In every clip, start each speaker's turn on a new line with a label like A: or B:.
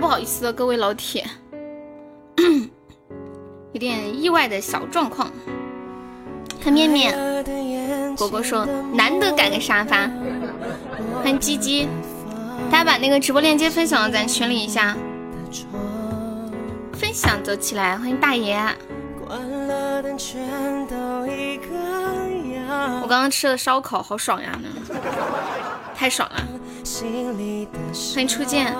A: 不好意思了，各位老铁，有点意外的小状况。看面面，果果说难得赶个沙发。欢迎鸡鸡，大家把那个直播链接分享到咱群里一下，分享走起来。欢迎大爷。我刚刚吃了烧烤，好爽呀！太爽了！欢迎初见。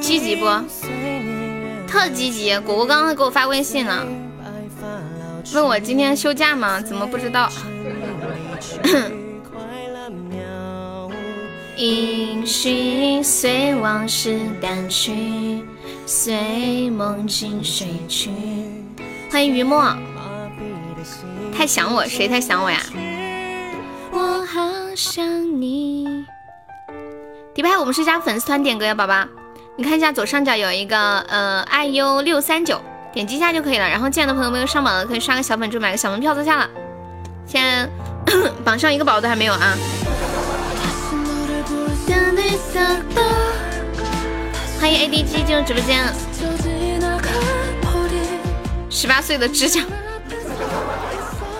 A: 积极不？特积极！果果刚刚给我发微信了，问我今天休假吗？怎么不知道？音讯随往事淡去，随梦境睡去。欢迎于墨，太想我，谁太想我呀？我好想你。迪拜，我们是加粉丝团点歌呀，宝宝。你看一下左上角有一个呃，i u 六三九，点击一下就可以了。然后进来的朋友没有上榜的，可以刷个小粉猪，买个小门票坐下了。现在 榜上一个宝都还没有啊。欢迎 ADG 进入直播间。十八岁的指甲，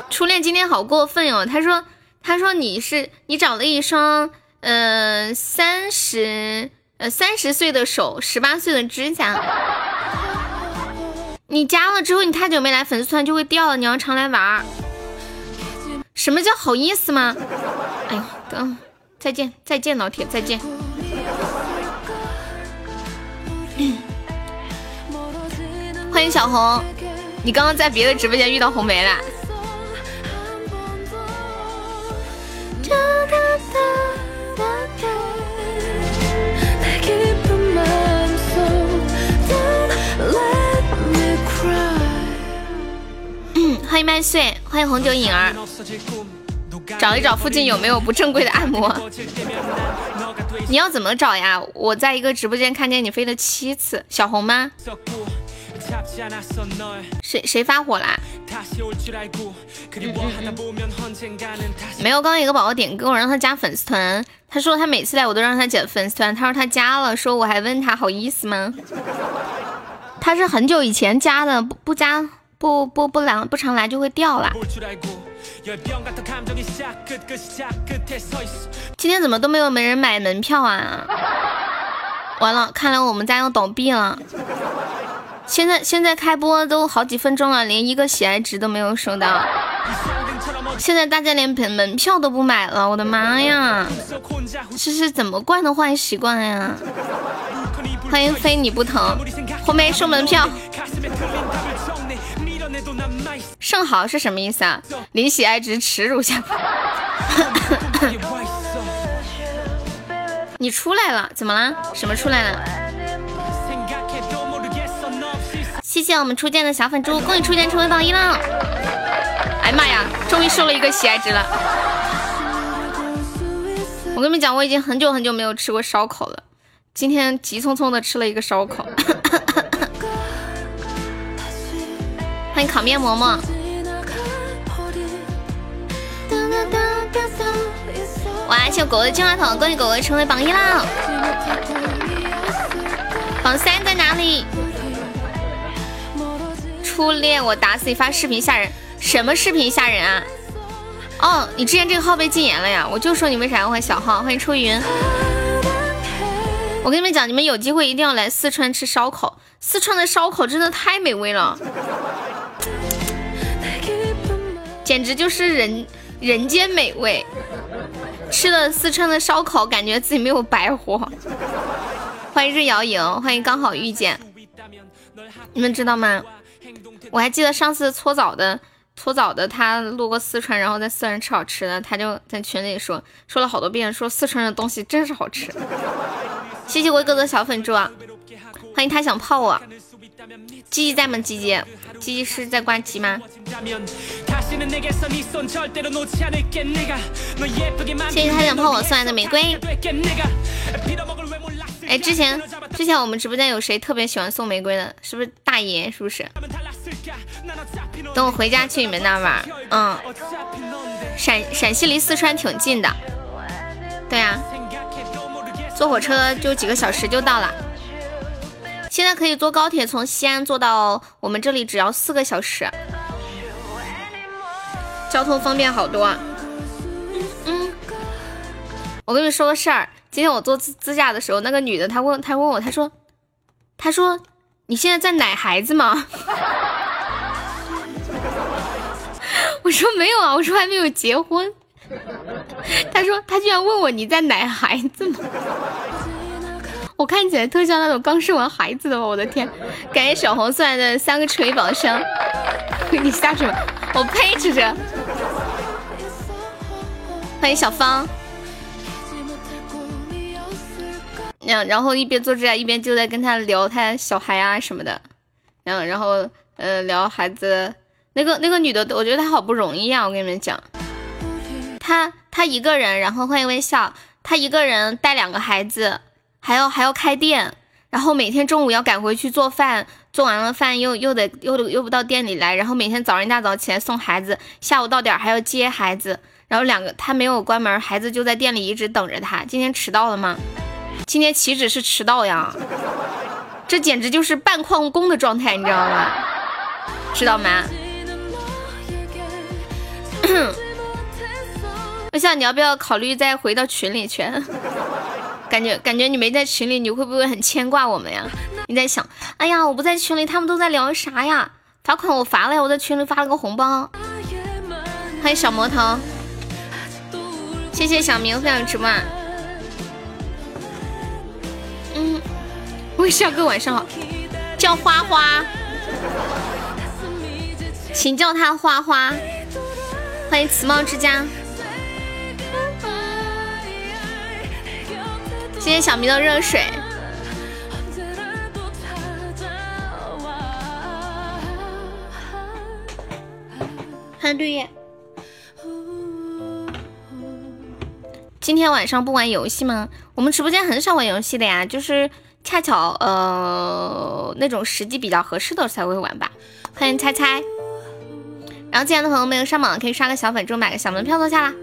A: 初恋今天好过分哟。他说，他说你是你找了一双呃三十。呃，三十岁的手，十八岁的指甲。你加了之后，你太久没来粉丝团就会掉了。你要常来玩。什么叫好意思吗？哎呦，等，再见，再见，老铁，再见。欢迎小红，你刚刚在别的直播间遇到红梅了了。欢迎麦穗，欢迎红酒影儿，找一找附近有没有不正规的按摩。你要怎么找呀？我在一个直播间看见你飞了七次，小红吗？谁谁发火啦？没有，刚刚有个宝宝点歌，我让他加粉丝团，他说他每次来我都让他加粉丝团，他说他加了，说我还问他好意思吗？他是很久以前加的，不不加。不不不来不常来就会掉了。今天怎么都没有没人买门票啊？完了，看来我们家要倒闭了。现在现在开播都好几分钟了，连一个喜爱值都没有收到。现在大家连门门票都不买了，我的妈呀！这是怎么惯的坏习惯呀？欢迎非你不疼，红梅收门票。圣豪是什么意思啊？临喜爱值耻辱下你出来了？怎么了？什么出来了？谢谢我们初见的小粉猪，恭喜初见成为榜一了！哎呀妈呀，终于收了一个喜爱值了！我跟你们讲，我已经很久很久没有吃过烧烤了，今天急匆匆的吃了一个烧烤。欢迎烤面馍馍。哇！谢狗狗的金话筒，恭喜狗狗成为榜一啦！榜三在哪里？初恋我打死你发视频吓人，什么视频吓人啊？哦，你之前这个号被禁言了呀？我就说你为啥要换小号？欢迎初云。我跟你们讲，你们有机会一定要来四川吃烧烤，四川的烧烤真的太美味了，简直就是人人间美味。吃了四川的烧烤，感觉自己没有白活。欢迎日瑶影，欢迎刚好遇见。你们知道吗？我还记得上次搓澡的搓澡的他路过四川，然后在四川吃好吃的，他就在群里说说了好多遍，说四川的东西真是好吃。谢谢我哥哥小粉猪啊，欢迎他想泡我。鸡鸡在吗？鸡鸡，鸡鸡是在挂机吗？谢谢他想泡我送来的玫瑰。哎，之前之前我们直播间有谁特别喜欢送玫瑰的？是不是大爷？是不是？等我回家去你们那玩。嗯。陕陕西离四川挺近的，对呀，坐火车就几个小时就到了。现在可以坐高铁从西安坐到我们这里，只要四个小时，交通方便好多。嗯，我跟你说个事儿，今天我坐自自驾的时候，那个女的她问她问我，她说，她说你现在在奶孩子吗？我说没有啊，我说还没有结婚。她说她居然问我你在奶孩子吗？我看起来特像那种刚生完孩子的，我的天！感谢小红送来的三个锤宝箱，你下去吧，我呸！这是。欢迎小芳。然然后一边做指甲一边就在跟他聊他小孩啊什么的，然后然后呃聊孩子。那个那个女的，我觉得她好不容易啊！我跟你们讲，她她一个人，然后欢迎微笑，她一个人带两个孩子，还要还要开店，然后每天中午要赶回去做饭，做完了饭又又得又又不到店里来，然后每天早上一大早起来送孩子，下午到点还要接孩子，然后两个她没有关门，孩子就在店里一直等着她。今天迟到了吗？今天岂止是迟到呀，这简直就是半旷工的状态，你知道吗？知道吗？我想你要不要考虑再回到群里去？感觉感觉你没在群里，你会不会很牵挂我们呀？你在想，哎呀，我不在群里，他们都在聊啥呀？罚款我罚了呀，我在群里发了个红包。欢迎小魔头，谢谢小明分享直播。微笑哥晚上好，叫花花，请叫他花花。欢迎慈茂之家，谢谢小明的热水。欢迎绿叶。今天晚上不玩游戏吗？我们直播间很少玩游戏的呀，就是恰巧呃那种时机比较合适的才会玩吧。欢迎猜猜。然后进来的朋友没有上榜，可以刷个小粉猪，买个小门票坐下啦。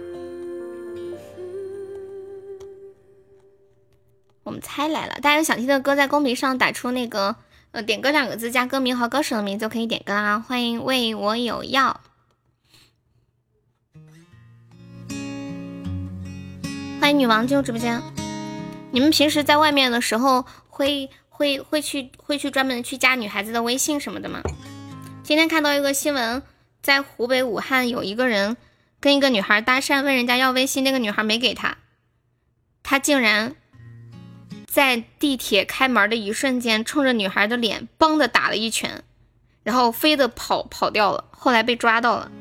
A: 我们猜来了，大家有想听的歌，在公屏上打出那个呃点歌两个字，加歌名和歌手的名字就可以点歌啦。欢迎为我有药，欢迎女王进入直播间。你们平时在外面的时候，会会会去会去专门去加女孩子的微信什么的吗？今天看到一个新闻。在湖北武汉，有一个人跟一个女孩搭讪，问人家要微信，那个女孩没给他，他竟然在地铁开门的一瞬间，冲着女孩的脸嘣的打了一拳，然后飞的跑跑掉了，后来被抓到了。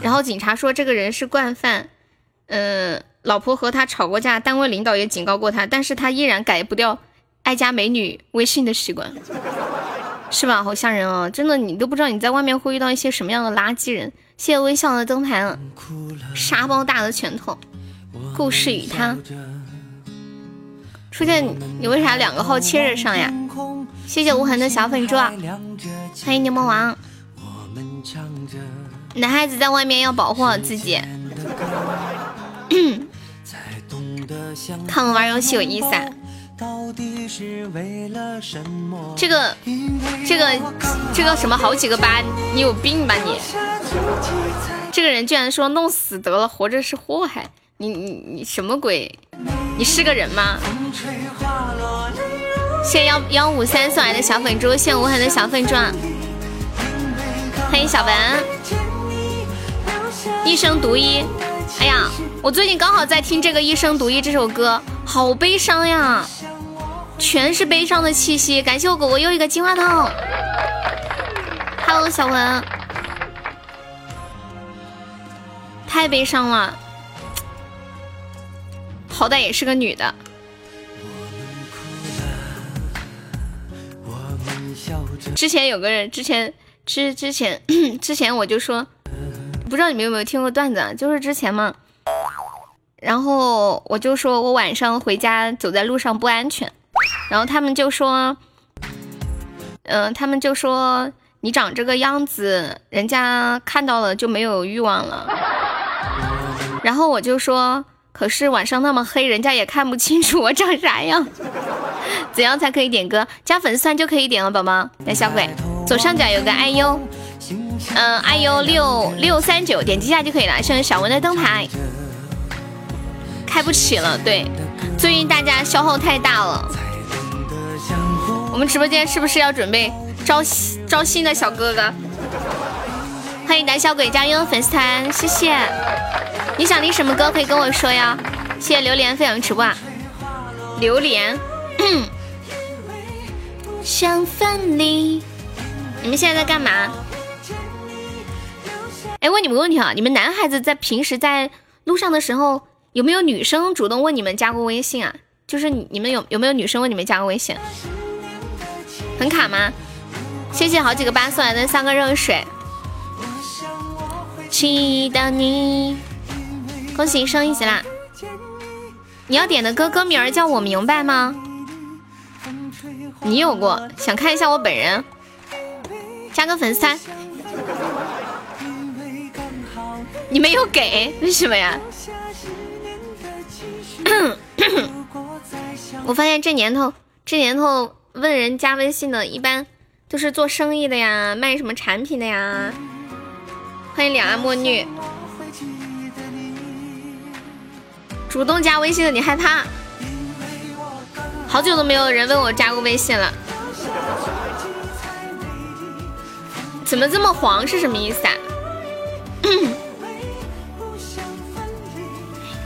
A: 然后警察说这个人是惯犯，嗯，老婆和他吵过架，单位领导也警告过他，但是他依然改不掉爱加美女微信的习惯。是吧？好吓人哦！真的，你都不知道你在外面会遇到一些什么样的垃圾人。谢谢微笑的灯牌，沙包大的拳头。故事与他初见，你为啥两个号切着上呀？谢谢无痕的小粉猪，欢迎柠檬王。男孩子在外面要保护好自己。看我玩游戏有意思啊！这个，这个，这个什么好几个八？你有病吧你？这个人居然说弄死得了，活着是祸害。你你你什么鬼？你是个人吗？谢幺幺五三送来的小粉猪，谢无痕的小粉钻，欢迎小文。一生独一，哎呀，我最近刚好在听这个《一生独一》这首歌，好悲伤呀。全是悲伤的气息，感谢我果果又一个金话筒。Hello，小文，太悲伤了，好歹也是个女的。之前有个人，之前之之前 之前我就说，不知道你们有没有听过段子，啊就是之前嘛，然后我就说我晚上回家走在路上不安全。然后他们就说，嗯，他们就说你长这个样子，人家看到了就没有欲望了。然后我就说，可是晚上那么黑，人家也看不清楚我长啥样。怎样才可以点歌？加粉丝团就可以点了，宝宝。来，小鬼，左上角有个 IU，嗯，IU 六六三九，点击一下就可以了。剩小文的灯牌，开不起了。对，最近大家消耗太大了。我们直播间是不是要准备？招新招新的小哥哥，欢迎胆小鬼加入粉丝团，谢谢。你想听什么歌可以跟我说呀？谢谢榴莲分享直播。榴莲，想分离。你们现在在干嘛？哎，问你们个问题啊，你们男孩子在平时在路上的时候，有没有女生主动问你们加过微信啊？就是你们有有没有女生问你们加过微信？很卡吗？谢谢好几个八送来的三个热水，记得你，恭喜升一级啦！你要点的歌歌名叫我明白吗？你有过？想看一下我本人？加个粉丝。你没有给，为什么呀？我发现这年头，这年头问人加微信的，一般。都是做生意的呀，卖什么产品的呀？欢迎两岸墨绿，主动加微信的你害怕？好久都没有人问我加过微信了，怎么这么黄？是什么意思啊？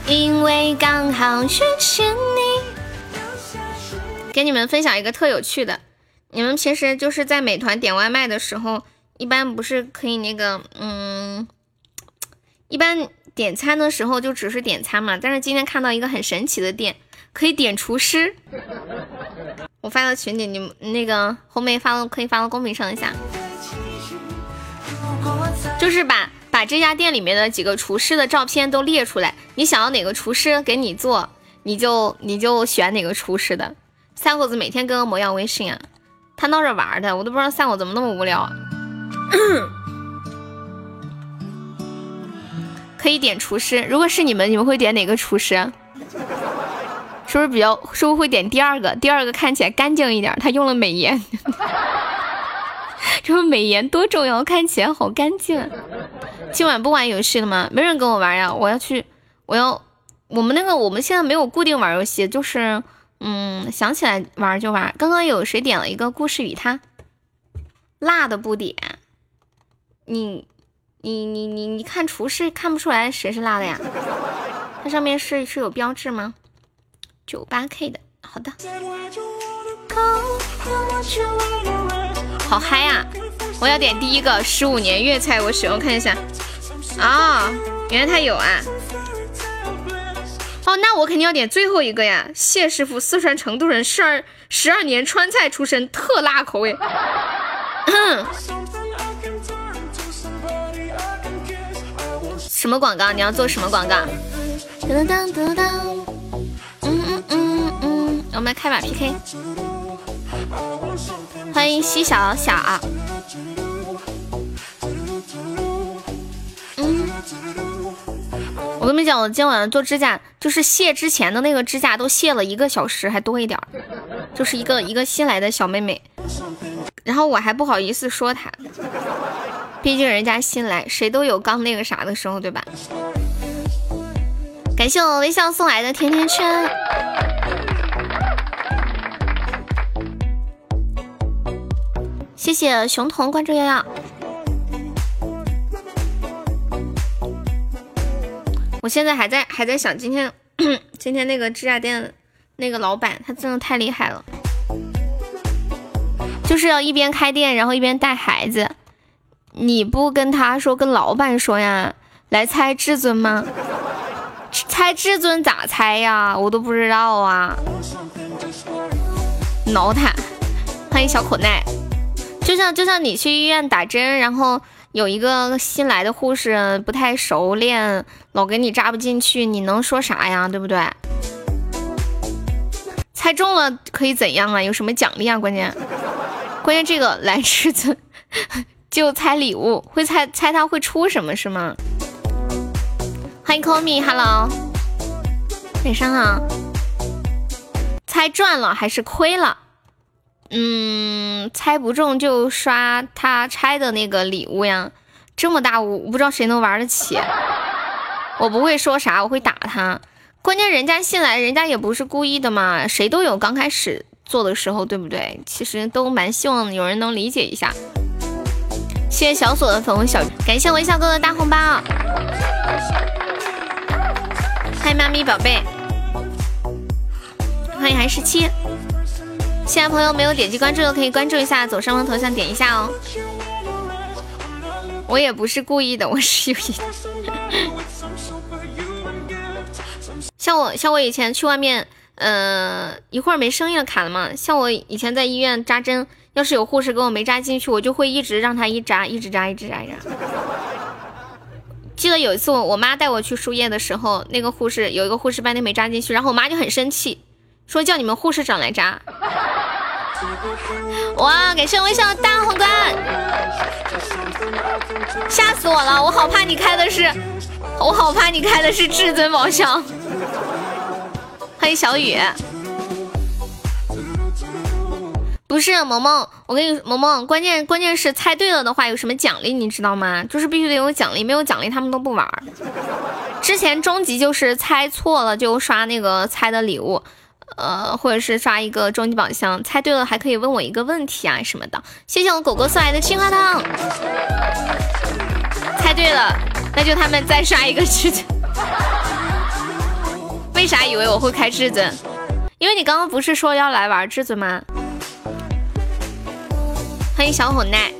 A: 因为刚好遇见你，给你们分享一个特有趣的。你们平时就是在美团点外卖的时候，一般不是可以那个，嗯，一般点餐的时候就只是点餐嘛。但是今天看到一个很神奇的店，可以点厨师。我发到群里，你们那个红梅发到可以发到公屏上一下，就是把把这家店里面的几个厨师的照片都列出来，你想要哪个厨师给你做，你就你就选哪个厨师的。三狗子每天跟恶魔要微信啊。他闹着玩的，我都不知道三狗怎么那么无聊。可以点厨师，如果是你们，你们会点哪个厨师？是不是比较？是不是会点第二个？第二个看起来干净一点，他用了美颜。这不美颜多重要，看起来好干净。今晚不玩游戏了吗？没人跟我玩呀，我要去，我要，我们那个我们现在没有固定玩游戏，就是。嗯，想起来玩就玩。刚刚有谁点了一个故事与他，辣的不点。你你你你你看厨师看不出来谁是辣的呀？它上面是是有标志吗？九八 K 的，好的。好嗨呀！我要点第一个十五年粤菜，我喜欢看一下。啊，原来他有啊。哦，那我肯定要点最后一个呀！谢师傅，四川成都人，十二十二年川菜出身，特辣口味。什么广告？你要做什么广告？噔噔噔噔。嗯嗯嗯嗯，我们来开把 PK。欢迎西小小。我跟你们讲，我今天晚上做指甲，就是卸之前的那个指甲都卸了一个小时还多一点儿，就是一个一个新来的小妹妹，然后我还不好意思说她，毕竟人家新来，谁都有刚那个啥的时候，对吧？感谢我微笑送来的甜甜圈，谢谢熊童关注瑶瑶。我现在还在还在想今天 今天那个指甲店那个老板他真的太厉害了，就是要一边开店然后一边带孩子。你不跟他说跟老板说呀？来猜至尊吗？猜至尊咋猜呀？我都不知道啊。挠他，欢迎小口耐。就像就像你去医院打针，然后。有一个新来的护士不太熟练，老给你扎不进去，你能说啥呀？对不对？猜中了可以怎样啊？有什么奖励啊？关键关键这个来至尊就猜礼物，会猜猜他会出什么是吗？欢迎 call me，hello，晚上好。猜赚了还是亏了？嗯，猜不中就刷他拆的那个礼物呀。这么大我不知道谁能玩得起。我不会说啥，我会打他。关键人家新来，人家也不是故意的嘛，谁都有刚开始做的时候，对不对？其实都蛮希望有人能理解一下。谢谢小锁的粉红小，感谢微笑哥哥大红包。欢迎妈咪宝贝，欢迎韩十七。现在朋友没有点击关注的可以关注一下，左上方头像点一下哦。我也不是故意的，我是有意。像我像我以前去外面，呃，一会儿没声音了卡了嘛。像我以前在医院扎针。要是有护士给我没扎进去，我就会一直让他一扎，一直扎，一直扎，一扎。记得有一次我我妈带我去输液的时候，那个护士有一个护士半天没扎进去，然后我妈就很生气，说叫你们护士长来扎。哇，感谢微笑大皇冠，吓死我了！我好怕你开的是，我好怕你开的是至尊宝箱。欢迎小雨。不是萌萌，我跟你萌萌，关键关键是猜对了的话有什么奖励，你知道吗？就是必须得有奖励，没有奖励他们都不玩。之前终极就是猜错了就刷那个猜的礼物，呃，或者是刷一个终极宝箱，猜对了还可以问我一个问题啊什么的。谢谢我狗狗送来的青花汤。猜对了，那就他们再刷一个至尊。为啥以为我会开至尊？因为你刚刚不是说要来玩至尊吗？欢迎小火奈，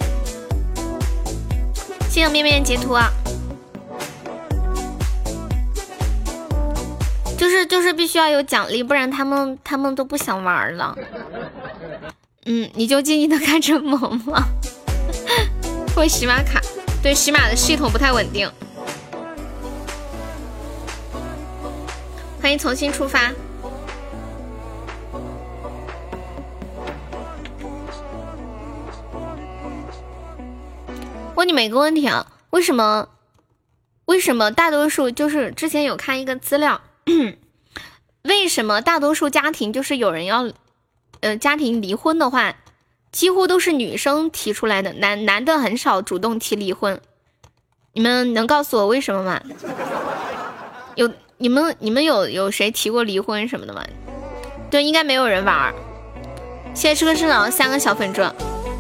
A: 谢谢面面截图啊！就是就是必须要有奖励，不然他们他们都不想玩了。嗯，你就静静的看着萌萌。会洗马卡，对洗马的系统不太稳定。欢迎重新出发。问你们一个问题啊，为什么为什么大多数就是之前有看一个资料，为什么大多数家庭就是有人要呃家庭离婚的话，几乎都是女生提出来的，男男的很少主动提离婚。你们能告诉我为什么吗？有你们你们有有谁提过离婚什么的吗？对，应该没有人玩。谢谢吃哥吃脑三个小粉钻。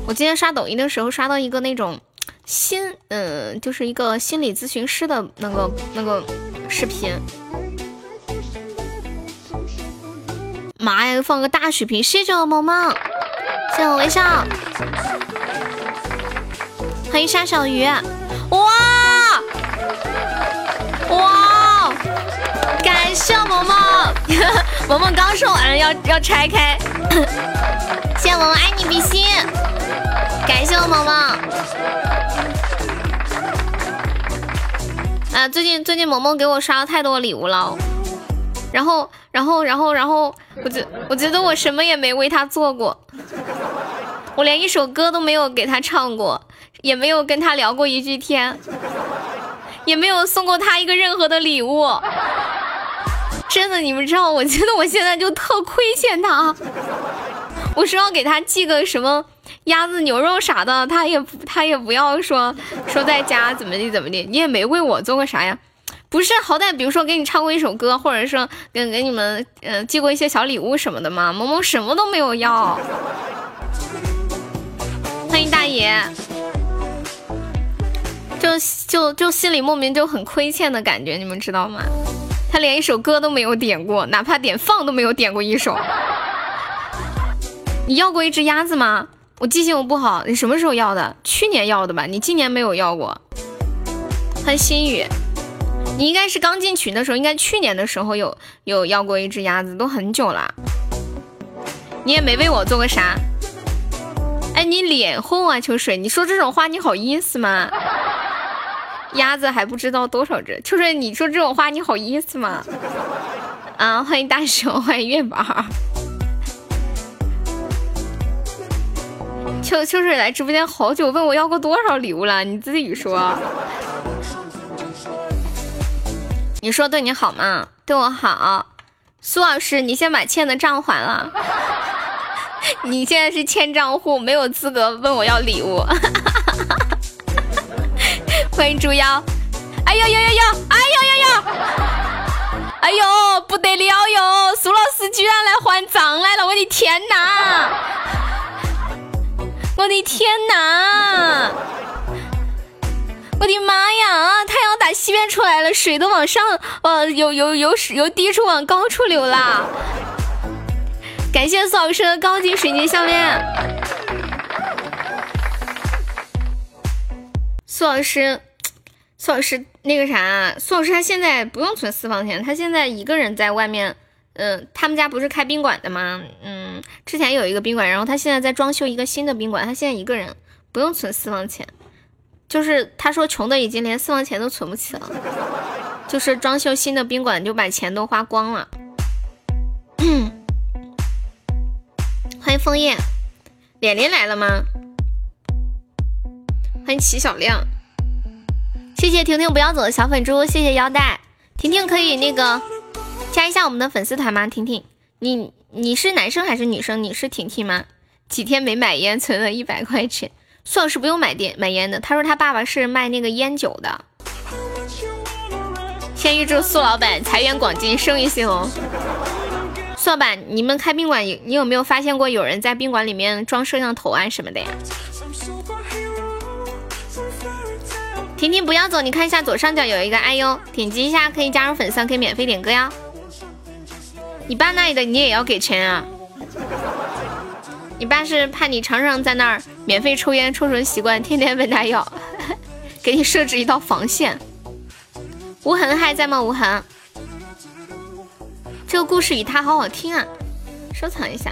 A: 我今天刷抖音的时候刷到一个那种。心，嗯，就是一个心理咨询师的那个那个视频。妈呀，放个大血瓶！谢谢我萌萌，谢谢我微笑，欢迎沙小鱼！哇哇！感谢萌萌，萌萌刚说完要要拆开，谢谢萌萌爱你比心，感谢我萌萌。啊，最近最近萌萌给我刷了太多礼物了，然后然后然后然后，我觉我觉得我什么也没为他做过，我连一首歌都没有给他唱过，也没有跟他聊过一句天，也没有送过他一个任何的礼物，真的，你们知道，我觉得我现在就特亏欠他，我说要给他寄个什么。鸭子、牛肉啥的，他也，他也不要说说在家怎么的怎么的，你也没为我做过啥呀？不是，好歹比如说给你唱过一首歌，或者说给给你们嗯寄过一些小礼物什么的嘛。萌萌什么都没有要，欢迎大爷，就就就心里莫名就很亏欠的感觉，你们知道吗？他连一首歌都没有点过，哪怕点放都没有点过一首。你要过一只鸭子吗？我记性不好，你什么时候要的？去年要的吧？你今年没有要过。欢迎心雨，你应该是刚进群的时候，应该去年的时候有有要过一只鸭子，都很久了。你也没为我做过啥。哎，你脸红啊，秋水，你说这种话你好意思吗？鸭子还不知道多少只，秋水，你说这种话你好意思吗？啊，欢迎大熊，欢迎月宝。秋秋水来直播间好久，问我要过多少礼物了？你自己说。你说对你好吗？对我好。苏老师，你先把欠的账还了。你现在是欠账户，没有资格问我要礼物。欢迎猪妖。哎呦呦呦呦！哎呦呦呦！哎呦，不得了哟！苏老师居然来还账来了！我的天哪！我的天哪！我的妈呀啊！太阳打西边出来了，水都往上，呃，由由由由低处往高处流了。感谢苏老师的高级水晶项链。苏老师，苏老师，那个啥，苏老师他现在不用存私房钱，他现在一个人在外面，嗯，他们家不是开宾馆的吗？嗯，之前有一个宾馆，然后他现在在装修一个新的宾馆，他现在一个人不用存私房钱。就是他说穷的已经连私房钱都存不起了，就是装修新的宾馆就把钱都花光了。欢迎枫叶，脸脸来了吗？欢迎齐小亮，谢谢婷婷不要走的小粉猪，谢谢腰带。婷婷可以那个加一下我们的粉丝团吗？婷婷，你你是男生还是女生？你是婷婷吗？几天没买烟，存了一百块钱。苏老师不用买电买烟的，他说他爸爸是卖那个烟酒的。先预祝苏老板财源广进，生意兴隆。苏老板，你们开宾馆，你有没有发现过有人在宾馆里面装摄像头啊什么的呀？婷婷不要走，你看一下左上角有一个哎呦，点击一下可以加入粉丝，可以免费点歌哟。你爸那里的你也要给钱啊？你爸是怕你常常在那儿免费抽烟抽成习惯，天天问他要，给你设置一道防线。无痕还在吗？无痕，这个故事与他好好听啊！收藏一下，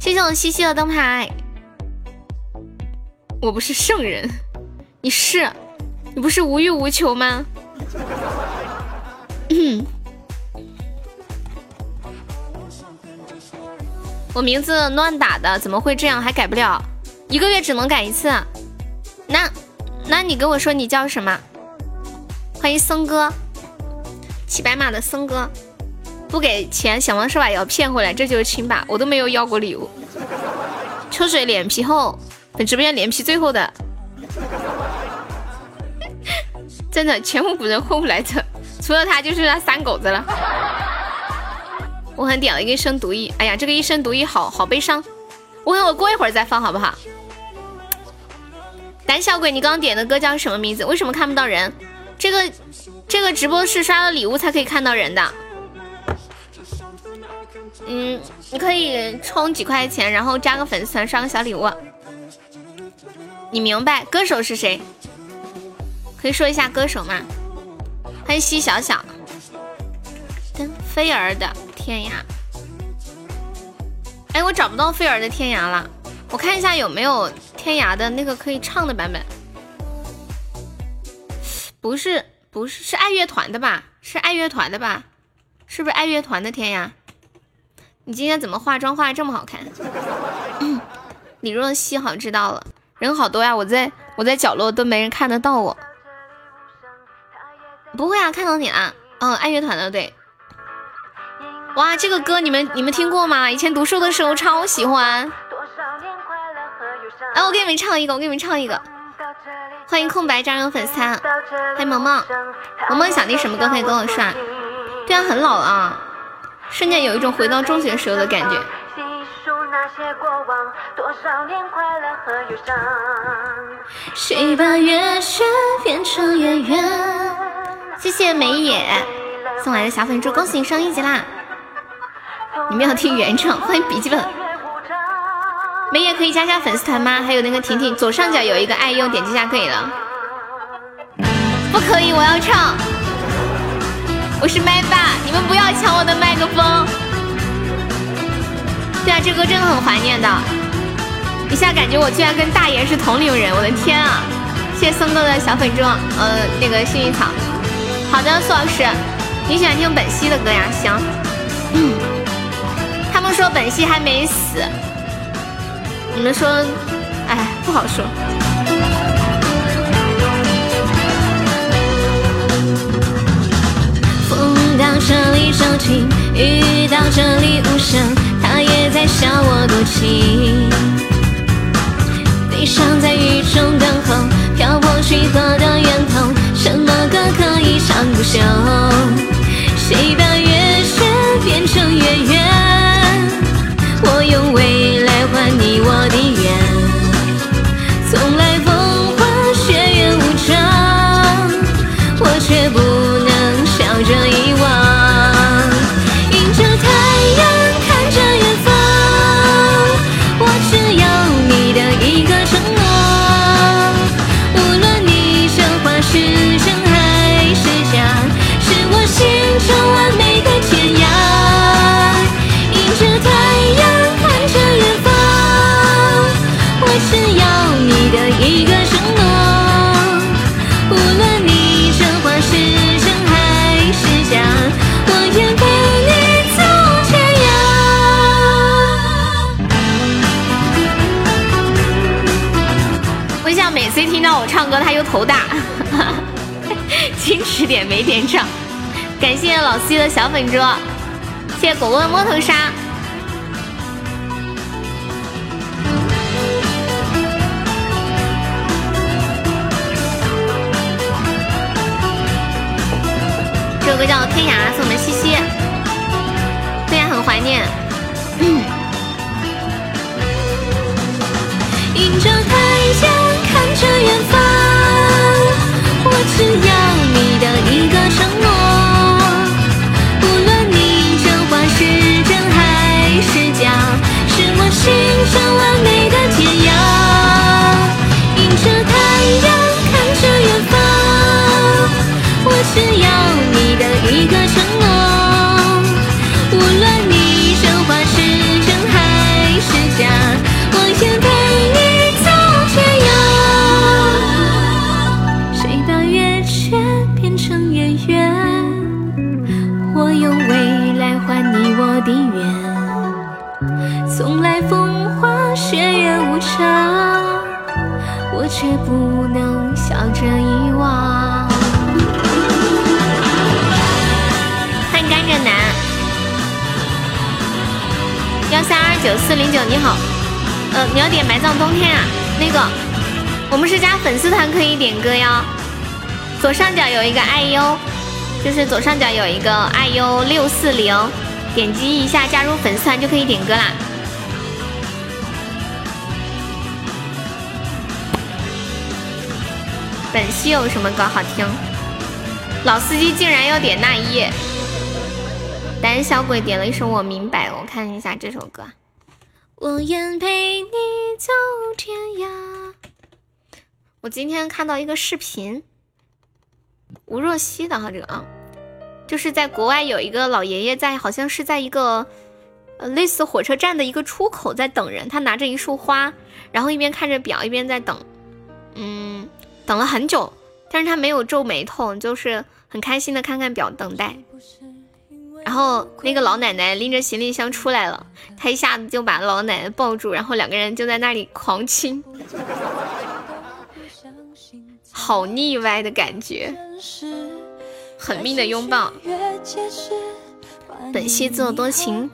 A: 谢谢我西西的灯牌。我不是圣人，你是，你不是无欲无求吗？我名字乱打的，怎么会这样？还改不了，一个月只能改一次。那，那你跟我说你叫什么？欢迎僧哥，骑白马的僧哥，不给钱，想方设法也要骗回来，这就是亲爸。我都没有要过礼物。秋水脸皮厚，本直播间脸皮最厚的，真的，前无古人后无来者，除了他就是那三狗子了。我很点了一个一生独一，哎呀，这个一生独一好好悲伤。我我过一会儿再放好不好？胆小鬼，你刚刚点的歌叫什么名字？为什么看不到人？这个这个直播是刷了礼物才可以看到人的。嗯，你可以充几块钱，然后加个粉丝团，刷个小礼物。你明白歌手是谁？可以说一下歌手吗？欢迎西小小，飞儿的。天涯，哎，我找不到菲儿的天涯了，我看一下有没有天涯的那个可以唱的版本。不是，不是，是爱乐团的吧？是爱乐团的吧？是不是爱乐团的天涯？你今天怎么化妆化的这么好看？李若曦，好知道了，人好多呀，我在我在角落都没人看得到我。不会啊，看到你了。嗯，爱乐团的对。哇，这个歌你们你们听过吗？以前读书的时候超喜欢。来，我给你们唱一个，我给你们唱一个。欢迎空白加入粉丝团，欢迎萌萌，萌萌想听什么歌可以跟我说。对啊，很老了，瞬间有一种回到中学时候的感觉。谁把月雪变成圆圆？谢谢美野送来的小粉猪，恭喜你升一级啦！你们要听原唱，欢迎笔记本。梅叶可以加下粉丝团吗？还有那个婷婷，左上角有一个爱用，点击一下可以了。不可以，我要唱。我是麦霸，你们不要抢我的麦克风。对啊，这歌真的很怀念的。一下感觉我居然跟大爷是同龄人，我的天啊！谢谢松哥的小粉猪，呃，那个幸运草。好的，苏老师，你喜欢听本兮的歌呀？行。嗯说本兮还没死，你们说，哎，不好说。风到这里收停，雨到这里无声，他也在笑我多情。悲伤在雨中等候，漂泊去河的源头，什么歌可以唱不休？谁把月缺变成月圆？矜持点没点上。感谢老 C 的小粉猪，谢谢果果的摸头杀。这首歌叫《天涯》，送的西西，对呀，很怀念。迎着太阳，看着远方，只要你的一个承诺。无论你这话是真还是假，是我心上完美的天涯。粉丝团可以点歌哟，左上角有一个爱优，就是左上角有一个爱优六四零，点击一下加入粉丝团就可以点歌啦。本溪有什么歌好听？老司机竟然要点那一夜。胆小鬼点了一首《我明白》，我看一下这首歌。我愿陪你我今天看到一个视频，吴若希的哈这个啊，就是在国外有一个老爷爷在，好像是在一个呃类似火车站的一个出口在等人，他拿着一束花，然后一边看着表一边在等，嗯，等了很久，但是他没有皱眉头，就是很开心的看看表等待。然后那个老奶奶拎着行李箱出来了，他一下子就把老奶奶抱住，然后两个人就在那里狂亲，好腻歪的感觉，狠命的拥抱。本兮自作多情，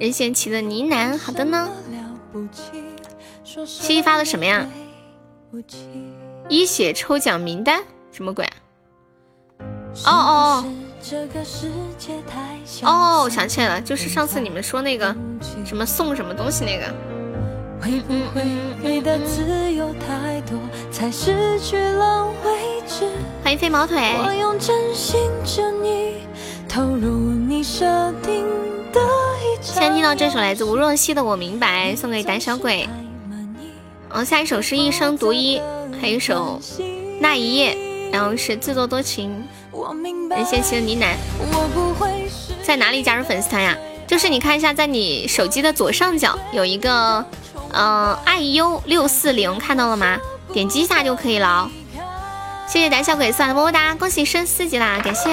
A: 任贤齐的呢喃。好的呢，西西发的什么呀？一血抽奖名单，什么鬼啊？哦哦哦！哦，我想起来了，就是上次你们说那个什么送什么东西那个。欢迎飞毛腿。现在听到这首来自吴若希的《我明白》，送给胆小鬼。嗯，下一首是一生独一，还有一首那一夜，然后是自作多情。任贤齐的呢喃，在哪里加入粉丝团呀？就是你看一下，在你手机的左上角有一个，嗯，爱优六四零，看到了吗？点击一下就可以了哦。谢谢胆小鬼送的么么哒，恭喜升四级啦，感谢。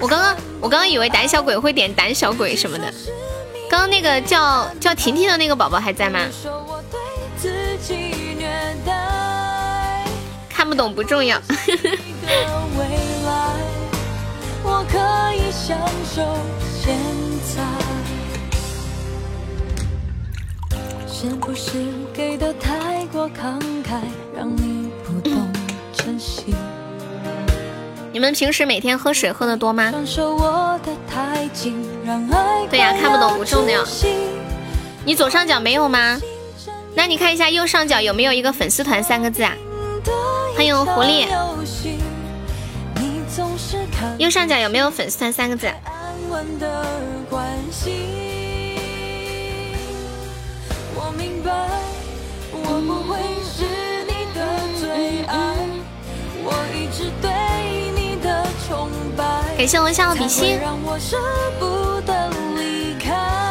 A: 我刚刚我刚刚以为胆小鬼会点胆小鬼什么的。刚刚那个叫叫婷婷的那个宝宝还在吗？看不懂不重要。是不是给的太过慷慨，让你不懂珍惜？你们平时每天喝水喝的多吗？对呀，看不懂不重要。你左上角没有吗？那你看一下右上角有没有一个粉丝团三个字啊？欢迎狐狸。右上角有没有粉丝团三个字？感谢我笑的比心，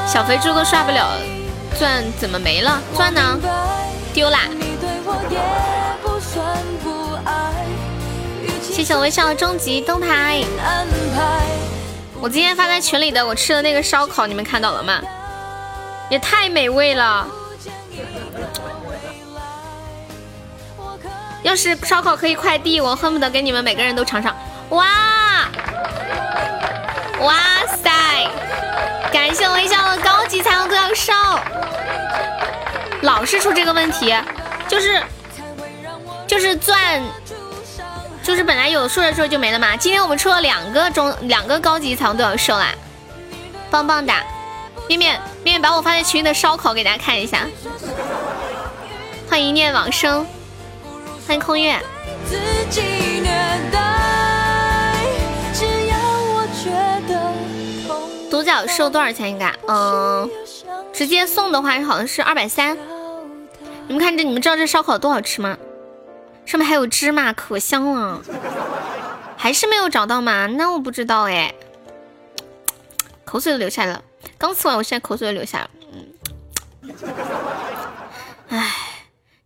A: 小肥猪都刷不了钻，怎么没了？钻呢？丢啦！谢谢我微笑的终极灯牌。我今天发在群里的，我吃的那个烧烤，你们看到了吗？也太美味了！要是烧烤可以快递，我恨不得给你们每个人都尝尝。哇，哇塞！感谢微笑的高级彩虹独角兽。老是出这个问题，就是就是钻，就是本来有说着说着就没了嘛。今天我们出了两个中两个高级彩虹独角兽啦，棒棒的！面面面面把我发在群里的烧烤给大家看一下。欢迎念往生。欢迎空月。独角兽多少钱？应该，嗯，直接送的话好像是二百三。你们看这，你们知道这烧烤多好吃吗？上面还有芝麻，可香了。还是没有找到吗？那我不知道哎。口水都流下来了，刚吃完，我现在口水都流下来了。嗯，唉。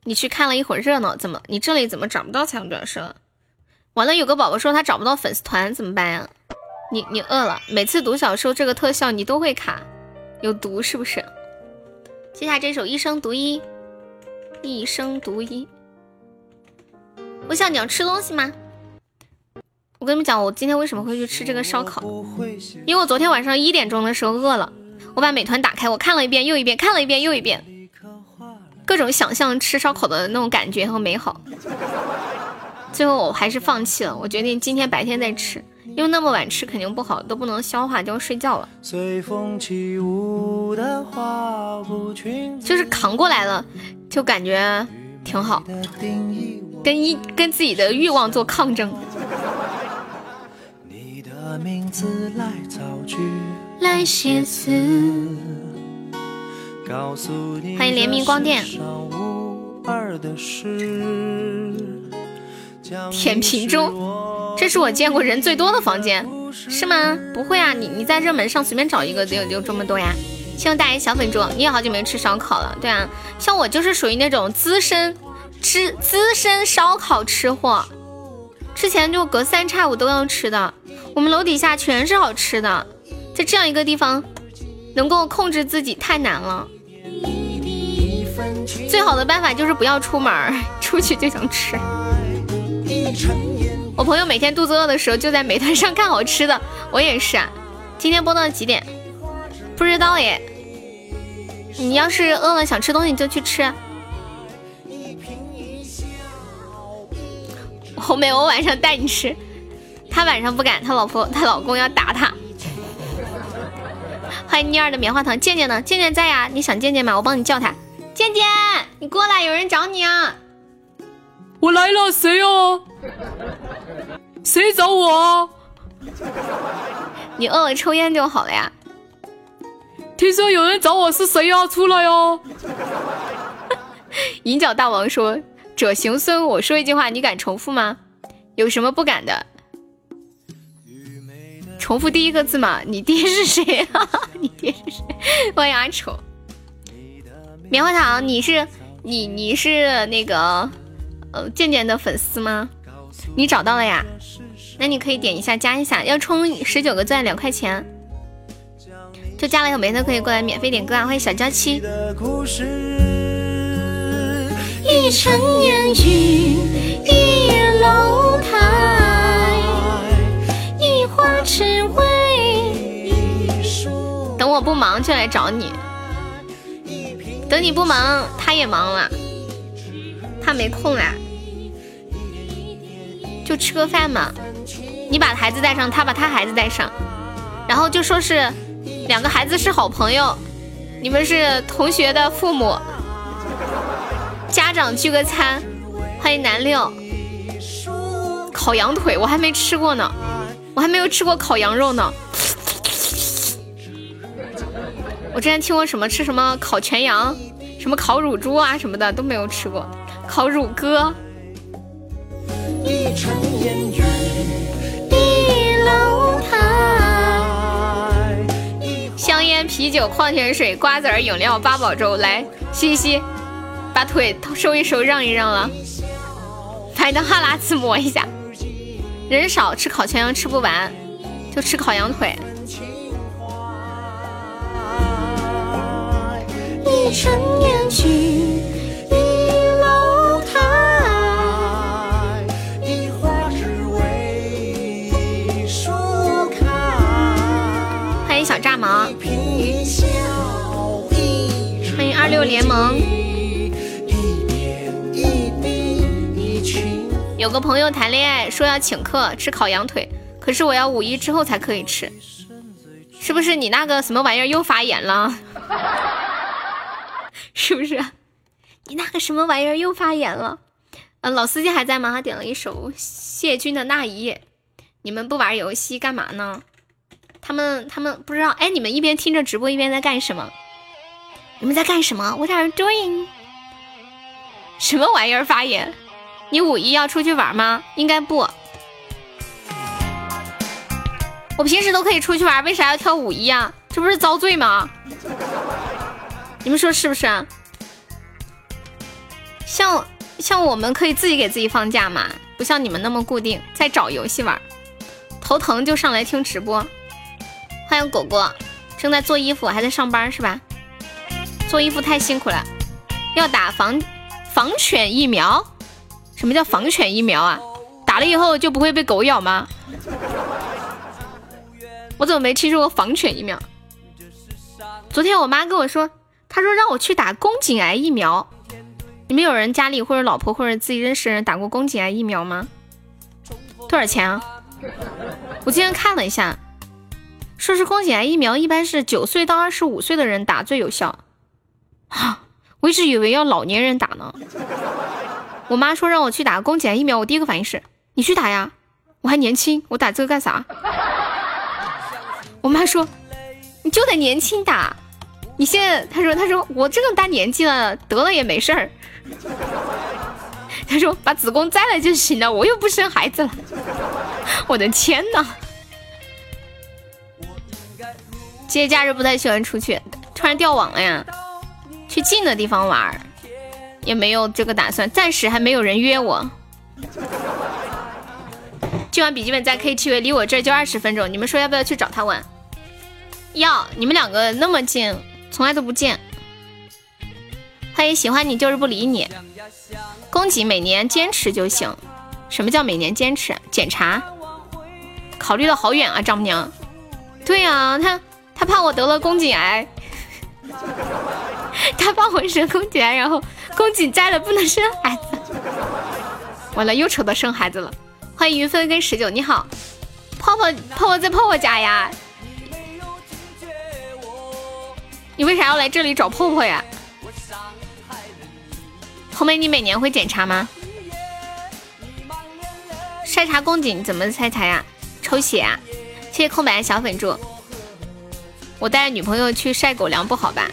A: 你去看了一会儿热闹，怎么你这里怎么找不到彩虹角色？完了，有个宝宝说他找不到粉丝团，怎么办呀？你你饿了？每次读小说这个特效你都会卡，有毒是不是？接下来这首一生独一，一生独一。我想你要吃东西吗？我跟你们讲，我今天为什么会去吃这个烧烤？因为我昨天晚上一点钟的时候饿了，我把美团打开，我看了一遍又一遍，看了一遍又一遍。各种想象吃烧烤的那种感觉和美好，最后我还是放弃了。我决定今天白天再吃，因为那么晚吃肯定不好，都不能消化，就要睡觉了。就是扛过来了，就感觉挺好，跟一跟自己的欲望做抗争。来写字。欢迎联名光电。舔屏中，这是我见过人最多的房间，是吗？不会啊，你你在热门上随便找一个，就有这么多呀。希望大爷小粉猪，你也好久没吃烧烤了，对啊。像我就是属于那种资深吃资深烧烤吃货，之前就隔三差五都要吃的。我们楼底下全是好吃的，在这样一个地方，能够控制自己太难了。最好的办法就是不要出门，出去就想吃。我朋友每天肚子饿的时候就在美团上看好吃的，我也是。啊。今天播到几点？不知道耶。你要是饿了想吃东西就去吃。后面我晚上带你吃。他晚上不敢，他老婆他老公要打他。欢迎妮儿的棉花糖，健健呢？健健在呀？你想健健吗？我帮你叫他。健健，你过来，有人找你啊！
B: 我来了，谁哦？谁找我？
A: 你饿了抽烟就好了呀。
B: 听说有人找我，是谁呀？出来哟！
A: 银角大王说：“者行孙，我说一句话，你敢重复吗？有什么不敢的？重复第一个字嘛？你爹是谁啊？你爹是谁？欢迎阿丑。”棉花糖，你是你你是那个呃健健的粉丝吗？你找到了呀？那你可以点一下加一下，要充十九个钻两块钱，就加了以后没的可以过来免费点歌啊！欢迎小娇妻。一城烟雨，一楼台，一花只为一树。等我不忙就来找你，等你不忙他也忙了，他没空啦，就吃个饭嘛。你把孩子带上，他把他孩子带上，然后就说是两个孩子是好朋友，你们是同学的父母，家长聚个餐。欢迎南六，烤羊腿我还没吃过呢，我还没有吃过烤羊肉呢。我之前听过什么吃什么烤全羊，什么烤乳猪啊什么的都没有吃过，烤乳鸽。香烟、啤酒、矿泉水、瓜子儿、饮料、八宝粥，来吸一吸，把腿收一收，让一让了，来你的哈喇子抹一下。人少吃烤全羊吃不完，就吃烤羊腿。一城烟去。小炸毛，欢迎二六联盟。有个朋友谈恋爱说要请客吃烤羊腿，可是我要五一之后才可以吃，是不是你那个什么玩意儿又发炎了？是不是？你那个什么玩意儿又发炎了？呃，老司机还在吗？他点了一首谢军的那一夜。你们不玩游戏干嘛呢？他们他们不知道哎，你们一边听着直播一边在干什么？你们在干什么？What are you doing？什么玩意儿发言？你五一要出去玩吗？应该不。我平时都可以出去玩，为啥要挑五一啊？这不是遭罪吗？你们说是不是啊？像像我们可以自己给自己放假嘛，不像你们那么固定，在找游戏玩，头疼就上来听直播。欢迎果果，正在做衣服，还在上班是吧？做衣服太辛苦了，要打防防犬疫苗。什么叫防犬疫苗啊？打了以后就不会被狗咬吗？我怎么没听说过防犬疫苗？昨天我妈跟我说，他说让我去打宫颈癌疫苗。你们有人家里或者老婆或者自己认识人打过宫颈癌疫苗吗？多少钱啊？我今天看了一下。说是宫颈癌疫苗一般是九岁到二十五岁的人打最有效，啊，我一直以为要老年人打呢。我妈说让我去打宫颈癌疫苗，我第一个反应是你去打呀，我还年轻，我打这个干啥？我妈说你就得年轻打，你现在他说他说我这个大年纪了得了也没事儿，他说把子宫摘了就行了，我又不生孩子了，我的天呐！节假日不太喜欢出去，突然掉网了呀！去近的地方玩，也没有这个打算，暂时还没有人约我。今晚笔记本在 KTV，离我这就二十分钟，你们说要不要去找他玩？要！你们两个那么近，从来都不见。欢迎喜欢你就是不理你。恭喜每年坚持就行。什么叫每年坚持？检查？考虑的好远啊，丈母娘。对呀，他。他怕我得了宫颈癌，他怕我生宫颈癌，然后宫颈摘了不能生孩子，完了又扯到生孩子了。欢迎云芬跟十九，你好，泡泡泡泡在泡泡家呀，你为啥要来这里找泡泡呀？红梅，你每年会检查吗？筛查宫颈怎么筛查呀？抽血啊？谢谢空白小粉猪。我带着女朋友去晒狗粮不好吧？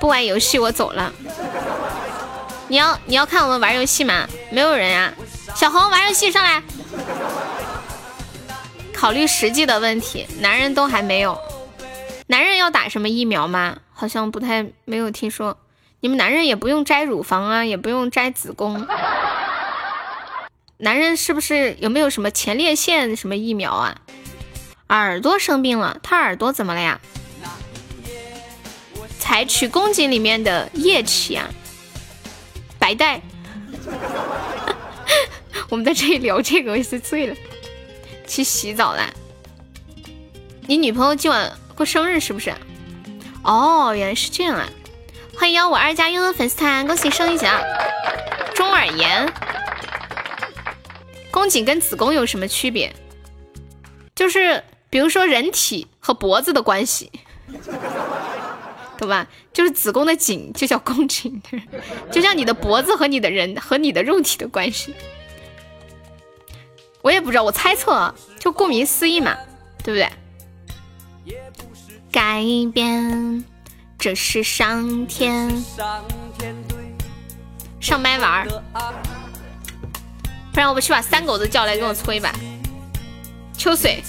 A: 不玩游戏我走了。你要你要看我们玩游戏吗？没有人呀。小红玩游戏上来。考虑实际的问题，男人都还没有。男人要打什么疫苗吗？好像不太没有听说。你们男人也不用摘乳房啊，也不用摘子宫。男人是不是有没有什么前列腺什么疫苗啊？耳朵生病了，他耳朵怎么了呀？采取宫颈里面的液体啊，白带。我们在这里聊这个，我是醉了。去洗澡啦。你女朋友今晚过生日是不是？哦，原来是这样啊！欢迎幺五二加悠悠粉丝团，恭喜升一级啊！中耳炎，宫颈跟子宫有什么区别？就是比如说人体和脖子的关系，懂吧？就是子宫的颈就叫宫颈，就像你的脖子和你的人和你的肉体的关系。我也不知道，我猜测，就顾名思义嘛，对不对？改变，这是上天。上麦玩儿，不然我们去把三狗子叫来跟我搓一把。秋水，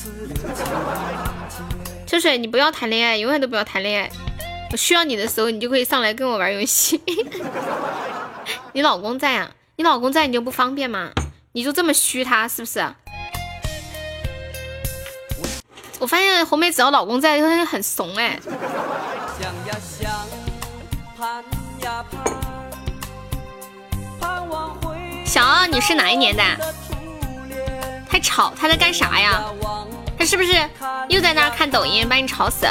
A: 秋水，你不要谈恋爱，永远都不要谈恋爱。我需要你的时候，你就可以上来跟我玩游戏。你老公在啊？你老公在，你就不方便吗？你就这么虚他是不是？我发现红梅只要老公在，她很怂哎。小奥，你是哪一年的？太吵，他在干啥呀？他是不是又在那看抖音，把你吵死？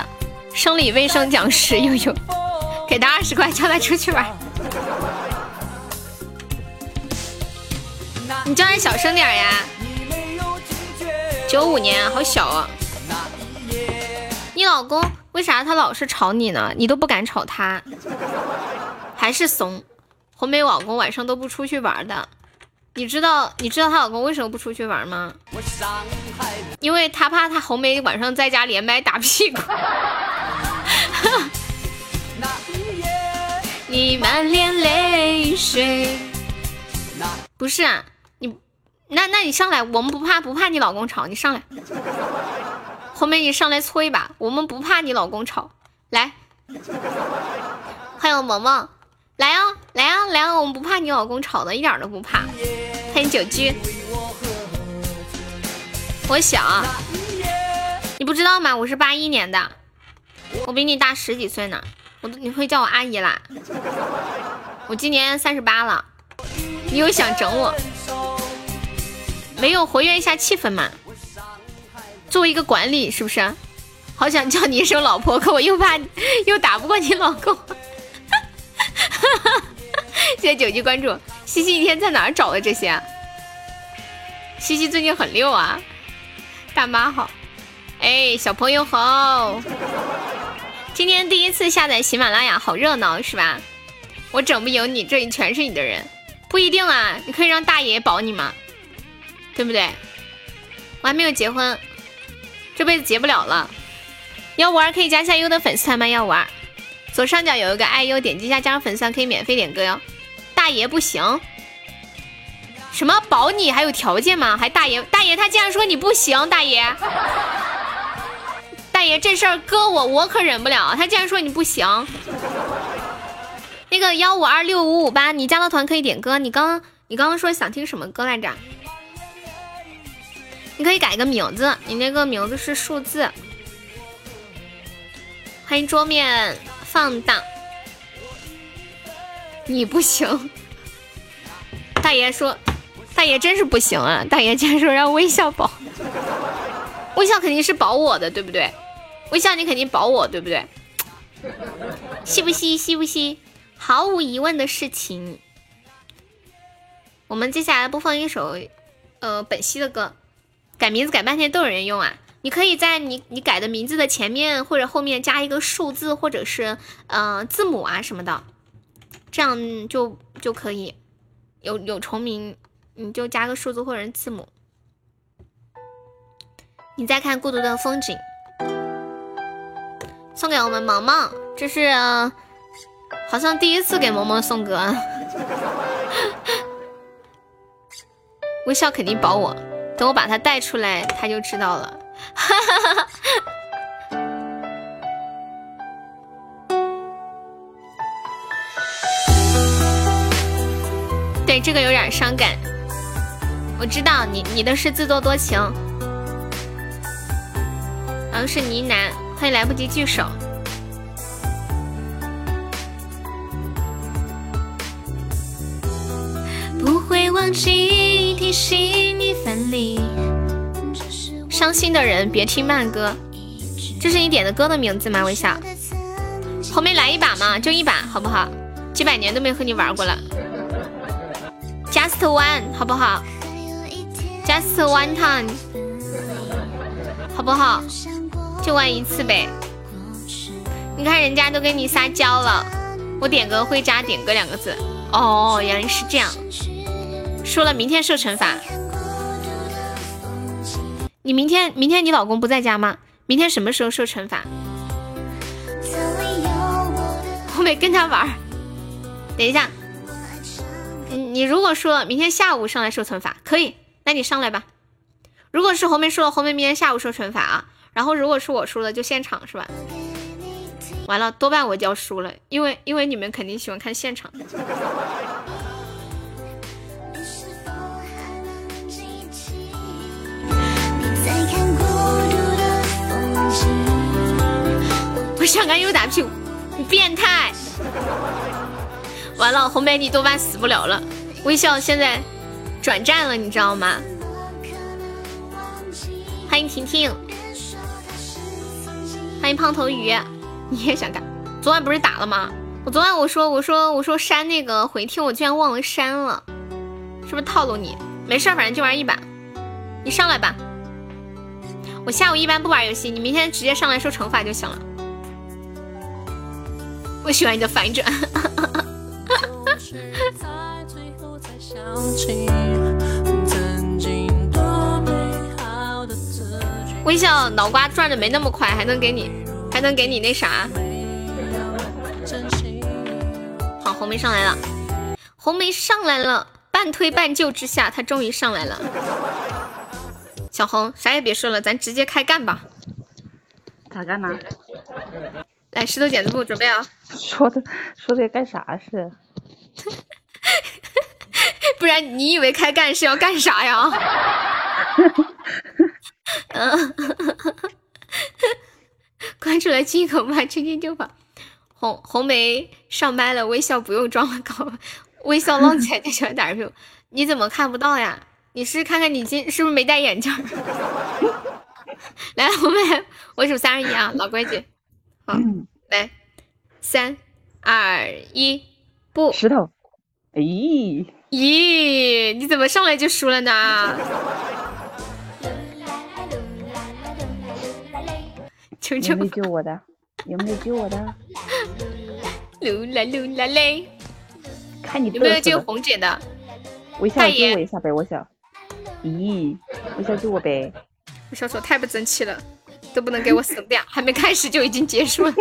A: 生理卫生讲师悠悠，给他二十块，叫他出去玩。你叫他小声点呀！九五年，好小啊！你老公为啥他老是吵你呢？你都不敢吵他，还是怂？红梅老公晚上都不出去玩的，你知道你知道她老公为什么不出去玩吗？因为他怕他红梅晚上在家连麦打屁股。你满脸泪水，不是啊？你那那你上来，我们不怕不怕你老公吵，你上来。红梅，你上来搓一把，我们不怕你老公吵。来，欢迎萌萌，来啊，来啊，来啊，我们不怕你老公吵的，一点都不怕。欢迎九居，我小，你不知道吗？我是八一年的，我比你大十几岁呢，我都你会叫我阿姨啦。我今年三十八了，你又想整我？没有活跃一下气氛嘛？作为一个管理，是不是？好想叫你一声老婆，可我又怕 又打不过你老公。谢谢九级关注，西西一天在哪儿找的这些？西西最近很溜啊！大妈好，哎，小朋友好，今天第一次下载喜马拉雅，好热闹是吧？我整不赢你，这里全是你的人，不一定啊，你可以让大爷保你嘛，对不对？我还没有结婚。这辈子结不了了，幺五二可以加下优的粉丝团吗？幺五二，左上角有一个爱优，点击一下加入粉丝团可以免费点歌哟。大爷不行，什么保你还有条件吗？还大爷大爷他竟然说你不行，大爷大爷这事儿搁我我可忍不了，他竟然说你不行。那个幺五二六五五八，你加了团可以点歌，你刚你刚刚说想听什么歌来着？你可以改个名字，你那个名字是数字。欢迎桌面放荡，你不行。大爷说，大爷真是不行啊！大爷竟然说让微笑保，微笑肯定是保我的，对不对？微笑你肯定保我，对不对？吸不吸？吸不吸？毫无疑问的事情。我们接下来播放一首，呃，本兮的歌。改名字改半天都有人用啊！你可以在你你改的名字的前面或者后面加一个数字或者是嗯字母啊什么的，这样就就可以有有重名，你就加个数字或者字母。你再看孤独的风景，送给我们萌萌，这是好像第一次给萌萌送歌，微笑肯定保我。等我把他带出来，他就知道了。对，这个有点伤感。我知道你你的是自作多情，然后是呢喃，欢迎来不及聚首。忘记提醒你分离。伤心的人别听慢歌，这是你点的歌的名字吗？微笑，后面来一把嘛，就一把好不好？几百年都没和你玩过了，Just one 好不好？Just one time 好不好？就玩一次呗。你看人家都跟你撒娇了，我点歌会加点歌两个字。哦，原来是这样。说了明天受惩罚。你明天明天你老公不在家吗？明天什么时候受惩罚？我没跟他玩。等一下，你你如果说明天下午上来受惩罚，可以，那你上来吧。如果是红梅输了，红梅明天下午受惩罚啊。然后如果是我输了，就现场是吧？完了，多半我就要输了，因为因为你们肯定喜欢看现场。我想看又打屁股，你变态！完了，红梅你多半死不了了。微笑现在转战了，你知道吗？欢迎婷婷，欢迎胖头鱼，你也想干？昨晚不是打了吗？我昨晚我说我说我说删那个回听，我居然忘了删了，是不是套路你？没事，反正就玩一把，你上来吧。我下午一般不玩游戏，你明天直接上来受惩罚就行了。我喜欢你的反转。微笑脑瓜转的没那么快，还能给你，还能给你那啥。好，红梅上来了，红梅上来了，半推半就之下，她终于上来了。小红，啥也别说了，咱直接开干吧。
C: 咋干呢？
A: 来，石头剪子布，准备啊！
C: 说的说的干啥是？
A: 不然你以为开干是要干啥呀？嗯，关注了金口吧，直接就跑。红红梅上麦了，微笑不用装了，搞微笑浪起来就喜欢打人屁股，你怎么看不到呀？你是看看你今是不是没戴眼镜？来，我们我数三二一啊，老规矩。好，来，三二一，不。
C: 石头。咦
A: 咦，你怎么上来就输了呢？求求。
C: 有没有救我的？有没有救我的？
A: 噜啦噜啦嘞。
C: 看你
A: 有没有救红姐的？
C: 微笑救我一下呗，微笑。咦，微笑救我呗！
A: 我小丑太不争气了，都不能给我省点，还没开始就已经结束了。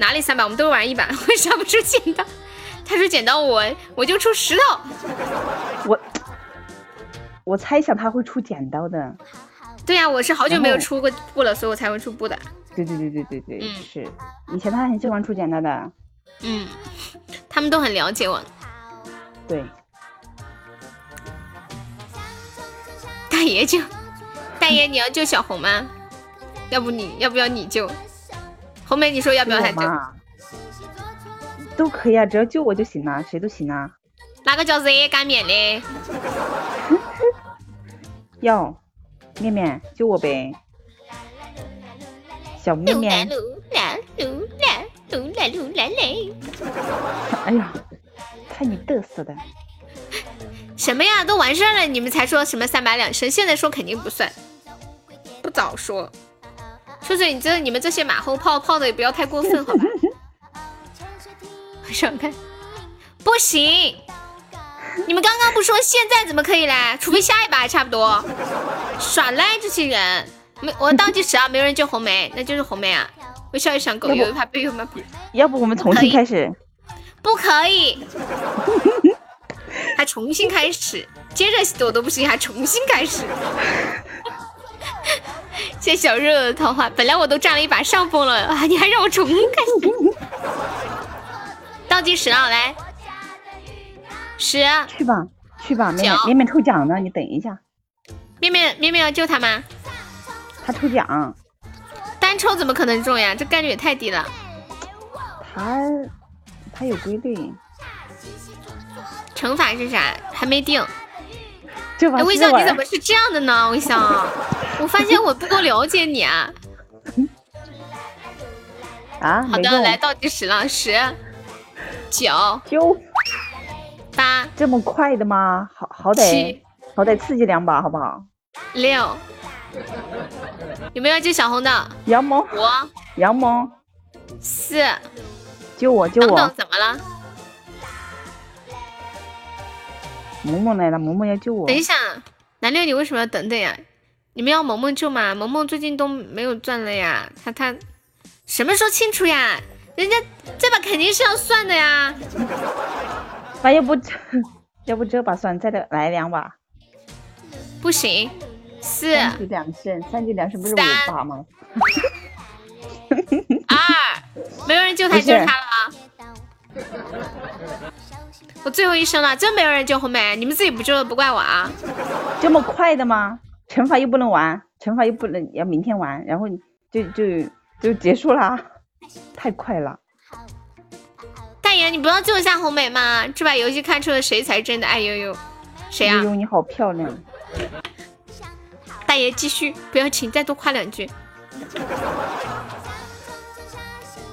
A: 哪里三把？我们都玩一把，为啥不出剪刀？他说剪刀我我就出石头。
C: 我我猜想他会出剪刀的。
A: 对呀，我是好久没有出过布了，所以我才会出布的。
C: 对对对对对对，嗯，是。以前他很喜欢出剪刀的。
A: 嗯，他们都很了解我。
C: 对。
A: 爷救，大爷你要救小红吗？要不你要不要你救？红梅你说要不要他救？
C: 都可以啊，只要救我就行了，谁都行啊。
A: 哪个叫热干面的？
C: 要，面面救我呗。小面面。哎呀，看你嘚瑟的。
A: 什么呀，都完事儿了，你们才说什么三百两升？现在说肯定不算，不早说。秋水，你这你们这些马后炮炮的也不要太过分，好吧？我想看，不行，你们刚刚不说现在怎么可以来？除非下一把还差不多。耍赖这些人，没我倒计时啊，没有人救红梅，那就是红梅啊。微笑一想狗，有一怕被有吗？
C: 要不我们重新开始？
A: 不可以。还重新开始，接着我都不行，还重新开始。谢小热的桃花，本来我都占了一把上风了，啊你还让我重新开始。倒计时啊，来，十，
C: 去吧，去吧，面面面面抽奖呢，你等一下。
A: 面面面面要救他吗？
C: 他抽奖。
A: 单抽怎么可能中呀？这概率也太低了。
C: 他他有规律。
A: 惩罚是啥？还没定。
C: 哎，
A: 微笑你怎么是这样的呢？微笑，我发现我不够了解你啊。
C: 啊，
A: 好的，来倒计时了，十、九、
C: 九、
A: 八，
C: 这么快的吗？好好歹好歹刺激两把，好不好？
A: 六，有没有救小红的？
C: 杨萌，
A: 五，
C: 杨萌，
A: 四，
C: 救我救我！
A: 等等怎么了？
C: 萌萌来了，萌萌要救我。
A: 等一下，南六，你为什么要等等呀？你们要萌萌救吗？萌萌最近都没有钻了呀，他他什么时候清楚呀？人家这把肯定是要算的呀。
C: 那要不 要不这把算，再来来两把？
A: 不行，四
C: 三局两胜，三局两胜不是五把吗？
A: 二，没有人救他，就是他了。我最后一声了，真没有人救红梅，你们自己不救了，不怪我啊。
C: 这么快的吗？惩罚又不能玩，惩罚又不能要明天玩，然后就就就结束啦，太快了。
A: 大爷，你不要救一下红梅吗？这把游戏看出了谁才真的爱悠悠？谁啊？
C: 悠悠你好漂亮。
A: 大爷继续，不要请，再多夸两句。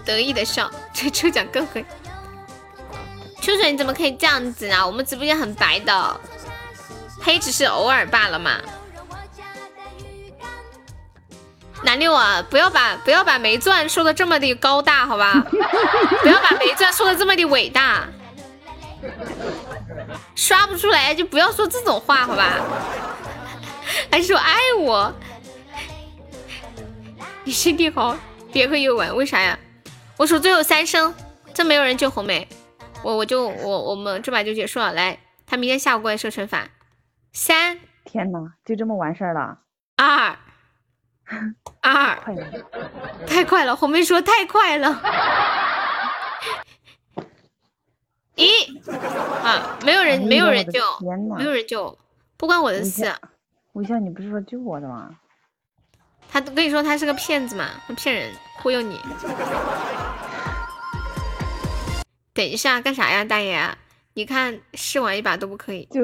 A: 得意的笑，这抽奖更狠。秋水，你怎么可以这样子呢？我们直播间很白的，黑只是偶尔罢了嘛。南六啊，不要把不要把没钻说的这么的高大，好吧？不要把没钻说的这么的伟大。刷不出来就不要说这种话，好吧？还说爱我，你身体好，别和又玩，为啥呀？我数最后三声，真没有人救红梅。我我就我我们这把就结束了，来，他明天下午过来设惩罚。三，
C: 天哪，就这么完事儿了？
A: 二，二，太快了！红妹说太快了。一，啊，没有人，没有人救，没有人救，不关我的事。
C: 微笑，你不是说救我的吗？
A: 他跟你说他是个骗子嘛，他骗人，忽悠你。等一下，干啥呀，大爷？你看试玩一把都不可以，
C: 就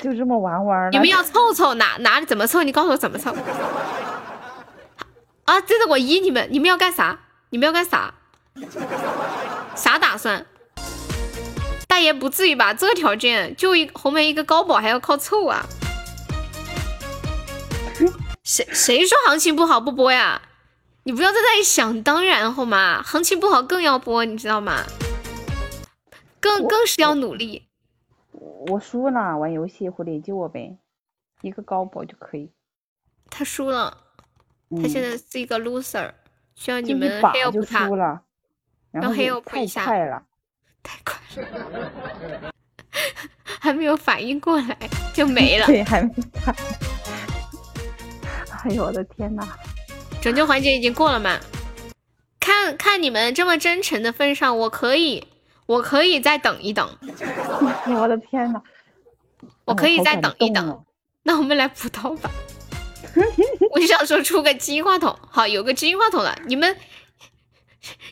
C: 就这么玩玩。
A: 你们要凑凑哪哪怎么凑？你告诉我怎么凑。啊，这是我一，你们你们要干啥？你们要干啥？啥打算？大爷不至于吧？这个条件就一红梅一个高保还要靠凑啊？谁谁说行情不好不播呀？你不要在那里想当然好吗？行情不好更要播，你知道吗？更更是要努力。
C: 我输了，玩游戏，狐狸救我呗，一个高保就可以。
A: 他输了，他现在是一个 loser，需要你们 help 他。
C: 输了，
A: 然后黑要补一
C: 下。太快了，
A: 太快了，还没有反应过来就没了。
C: 对，还没反。哎呦我的天呐！
A: 拯救环节已经过了吗？看看你们这么真诚的份上，我可以。我可以再等一等，
C: 我的天哪，
A: 我可以再等一等，那我们来补刀吧。我就想说出个金话筒，好，有个金话筒了。你们、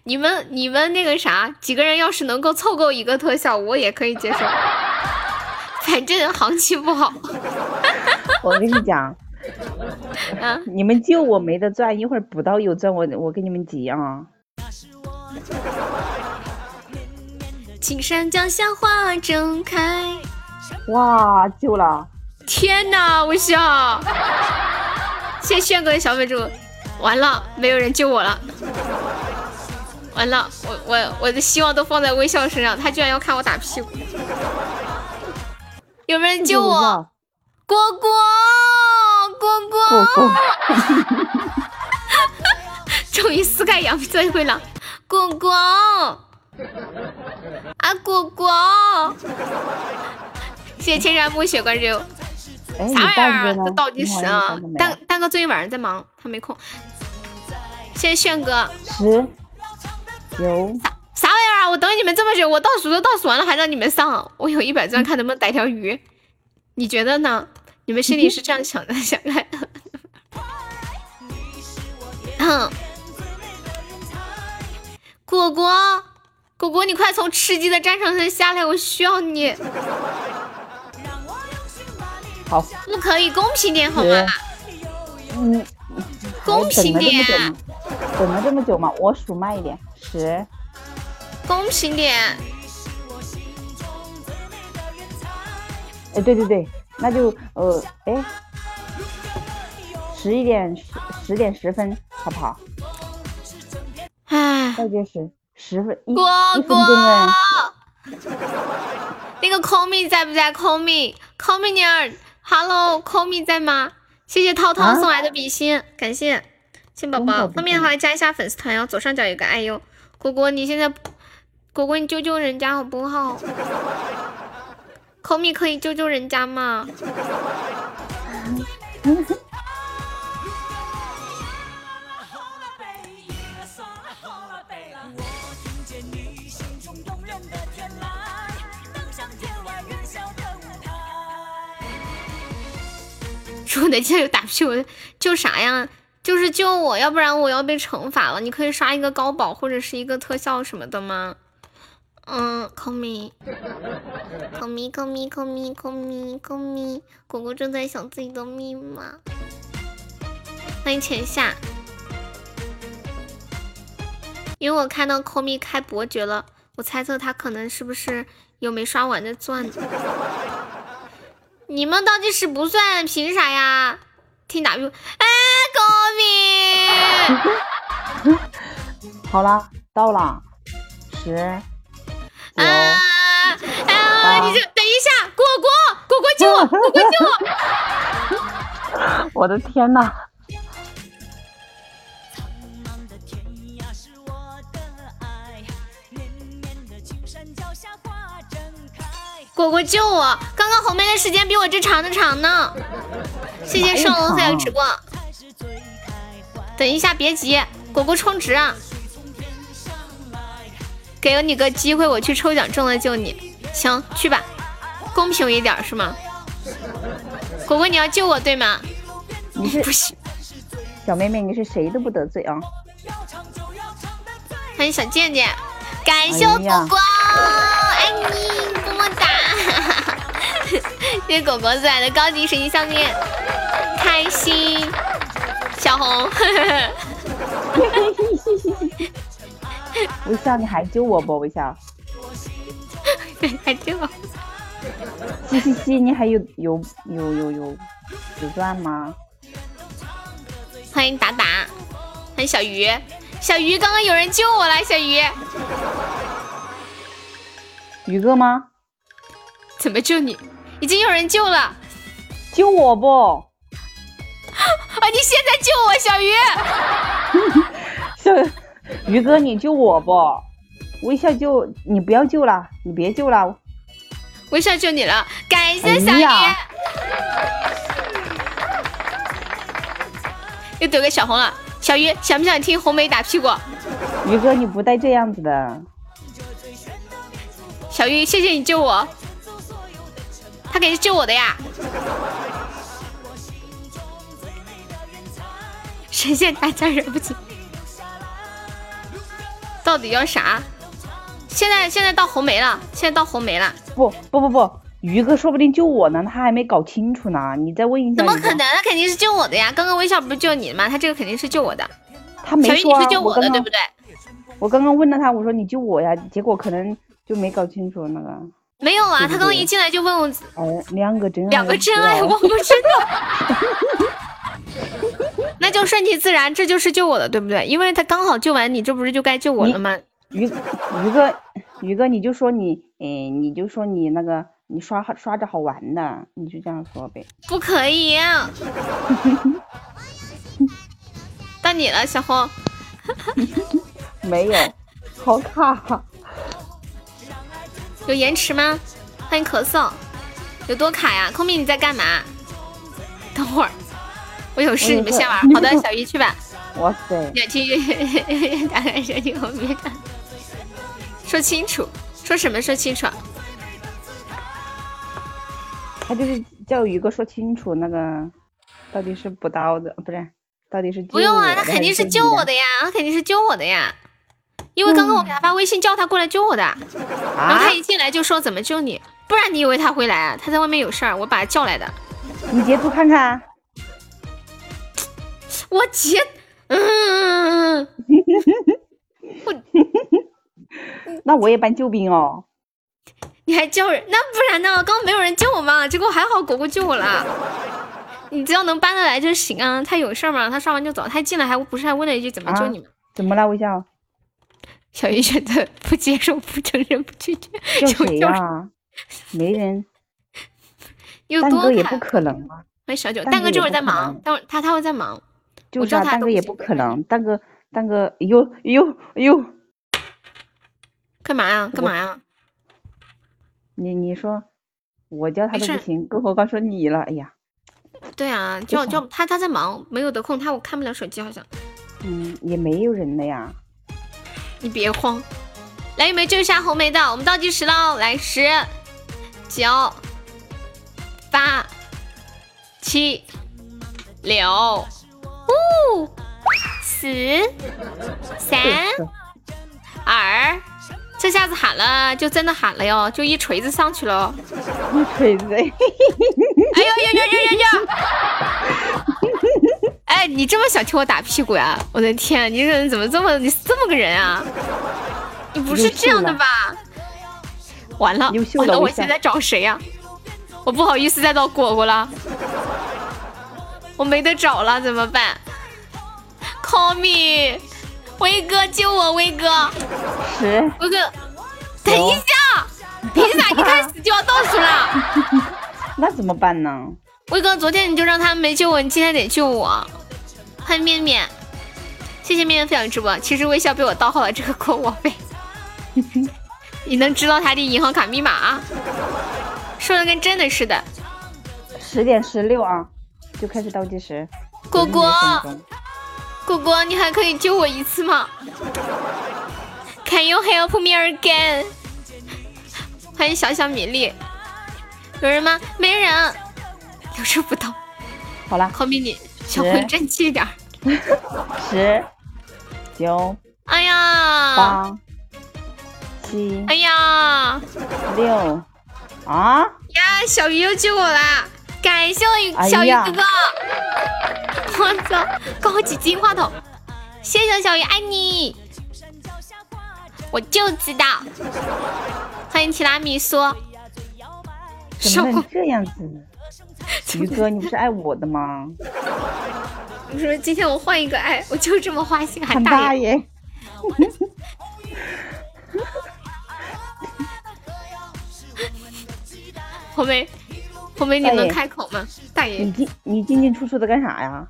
A: 你们、你们那个啥，几个人要是能够凑够一个特效，我也可以接受。反正行情不好。
C: 我跟你讲，
A: 啊，
C: 你们救我没得赚，一会儿补刀有赚，我我给你们急啊。
A: 青山脚下花正开，
C: 哇，救了！
A: 天哪，微笑！谢谢炫哥的小粉猪，完了，没有人救我了，完了，我我我的希望都放在微笑身上，他居然要看我打屁股，有没有人救我？果果，果果，终于撕开羊皮最会了，果果。啊，果果，谢谢千山暮雪关注。啥玩意儿？这倒计时啊！蛋蛋哥最近晚上在忙，他没空。谢谢炫哥。
C: 十九。
A: 啥啥玩意儿啊？我等你们这么久，我倒数都倒数完了，还让你们上。我有一百钻，看能不能逮条鱼。你觉得呢？你们心里是这样想的？想看？哼，果果，果果，你快从吃鸡的战场上下来，我需要你。
C: 好，
A: 不可以公平点好吗？
C: 嗯，
A: 公平点。
C: 等了这么久吗？我数慢一点，十。
A: 公平点。
C: 哎，对对对，那就呃，哎，十一点十十点十分，好不好？
A: 哎，
C: 倒计时十分一
A: 一
C: 分钟哎。
A: 那个 call me 在不在？call me，call me 妞儿，hello，call me 在吗？谢谢涛涛送来的比心，感谢，亲宝宝。方便的话加一下粉丝团哟，左上角有个爱哟。果果，你现在，果果你救救人家好不好？call me 可以救救人家吗？说的现在有打屁，股救啥呀？就是救我，要不然我要被惩罚了。你可以刷一个高保或者是一个特效什么的吗？嗯，call me，call me，call me，call me，call me，call me，果果正在想自己的密码。欢迎浅夏，因为我看到 call me 开伯爵了，我猜测他可能是不是有没刷完的钻。你们倒计时不算，凭啥呀？听打哎
C: ，call me，好了，到了，十。啊
A: 啊！你这等一下，果果果果救我，果果救
C: 我！我的天呐！
A: 果果救我！刚刚红梅的时间比我这长的长呢。谢谢圣龙在直播。等一下，别急，果果充值啊。给了你个机会，我去抽奖中了救你。行，去吧，公平一点是吗？果果，你要救我对吗？
C: 你是
A: 不行
C: 小妹妹？你是谁都不得罪啊！
A: 欢迎小贱贱，感谢果果，爱你，么么哒！谢谢果果送来的高级水晶项链，开心。小红，
C: 微笑，你还救我不？微笑，
A: 还救我？
C: 嘻嘻嘻，你还有有有有有有钻吗？
A: 欢迎达达，欢迎小鱼，小鱼，刚刚有人救我了，小鱼，
C: 鱼哥吗？
A: 怎么救你？已经有人救了，
C: 救我不？
A: 啊！你现在救我，
C: 小鱼，小。鱼哥，你救我不？微笑救你，不要救了，你别救了。
A: 微笑救你了，感谢小鱼。又得个小红了，小鱼想不想听红梅打屁股？
C: 鱼哥，你不带这样子的。
A: 小鱼，谢谢你救我，他肯定是救我的呀。神仙打架惹不起。到底要啥？现在现在到红梅了，现在到红梅了。
C: 不不不不，鱼哥说不定救我呢，他还没搞清楚呢。你再问一下。
A: 怎么可能？他肯定是救我的呀！刚刚微笑不是救你的吗？他这个肯定是救我的。
C: 他没
A: 说。小鱼，你是救我的，对不对？
C: 我刚刚问了他，我说你救我呀，结果可能就没搞清楚那个。
A: 没有啊，他刚刚一进来就问我。
C: 哎，两个真爱。
A: 两个真爱，我不知道。那就顺其自然，这就是救我的，对不对？因为他刚好救完你，这不是就该救我了吗？
C: 鱼鱼哥，于哥，你就说你，哎，你就说你那个，你刷刷着好玩的，你就这样说呗。
A: 不可以。到你了，小红。
C: 没有，好卡。
A: 有延迟吗？欢迎咳嗽。有多卡呀？空明你在干嘛？等会儿。我有事，你们先玩。好的，小鱼去吧。
C: 哇塞！
A: 要听打开声音，我别看。说清楚，说什么？说清楚。
C: 他就是叫宇哥说清楚那个到底是补刀的，不是，到底是
A: 不用啊，
C: 他
A: 肯定是救我的呀，他肯定是救我的呀，因为刚刚我给他发微信叫他过来救我的，然后他一进来就说怎么救你，不然你以为他会来啊？他在外面有事儿，我把他叫来的。
C: 你截图看看，
A: 我截，嗯，
C: 我，那我也搬救兵哦。
A: 你还叫人？那不然呢？刚刚没有人救我嘛？结果还好，果果救我了。你只要能搬得来就行啊。他有事吗？他上完就走。他进来还不是还问了一句怎么救你们？
C: 怎么了？微笑。
A: 小鱼选择不接受、不承认、不拒绝。
C: 叫谁呀？没人。
A: 蛋
C: 哥也不可能啊。
A: 欢小九，蛋哥这会儿在忙，待会他他会在忙。
C: 就是啊，蛋哥也不可能。蛋哥，蛋哥，哎呦哎呦哎呦！
A: 干嘛呀？干嘛呀？
C: 你你说，我叫他都不行，更何况说你了。哎呀，
A: 对啊，叫叫他他在忙，没有得空，他我看不了手机，好像。
C: 嗯，也没有人了呀。
A: 你别慌，来有没有救一下红梅的？我们倒计时喽，来十、九、八、七、六、五、四、三、二。这下子喊了，就真的喊了哟，就一锤子上去了。
C: 一锤子！哎呦
A: 呦呦呦呦呦！哎，你这么想替我打屁股呀？我的天，你这人怎么这么，你是这么个人啊？你不是这样的吧？完了，完了，我现在找谁呀？我不好意思再找果果了，我没得找了，怎么办？Call me。威哥救我，威哥！
C: 十，
A: 威哥，等一下，凭啥一开始就要倒数了？
C: 那怎么办呢？
A: 威哥，昨天你就让他们没救我，你今天得救我。欢迎面面，谢谢面面分享直播。其实微笑被我盗号了这个锅我背。你能知道他的银行卡密码？说的跟真的似的。
C: 十点十六啊，就开始倒计时。
A: 果果。果果，你还可以救我一次吗？Can you help me again？欢迎小小米粒，有人吗？没人，留着不到。
C: 好了，
A: 好迷你，小魂争气点。
C: 十、九、
A: 哎呀，
C: 八、七、
A: 哎呀，
C: 六，啊
A: 呀，小鱼又救我啦！感谢我小鱼哥哥，我操，高级金话筒，谢谢小鱼，爱你，我就知道。欢迎提拉米苏，
C: 怎么能这样子呢？鱼哥，你不是爱我的吗？
A: 你说今天我换一个爱，我就这么花心，还大
C: 爷。
A: 红梅。红梅，你能开口吗？大爷，
C: 你进你进进出出的干啥呀？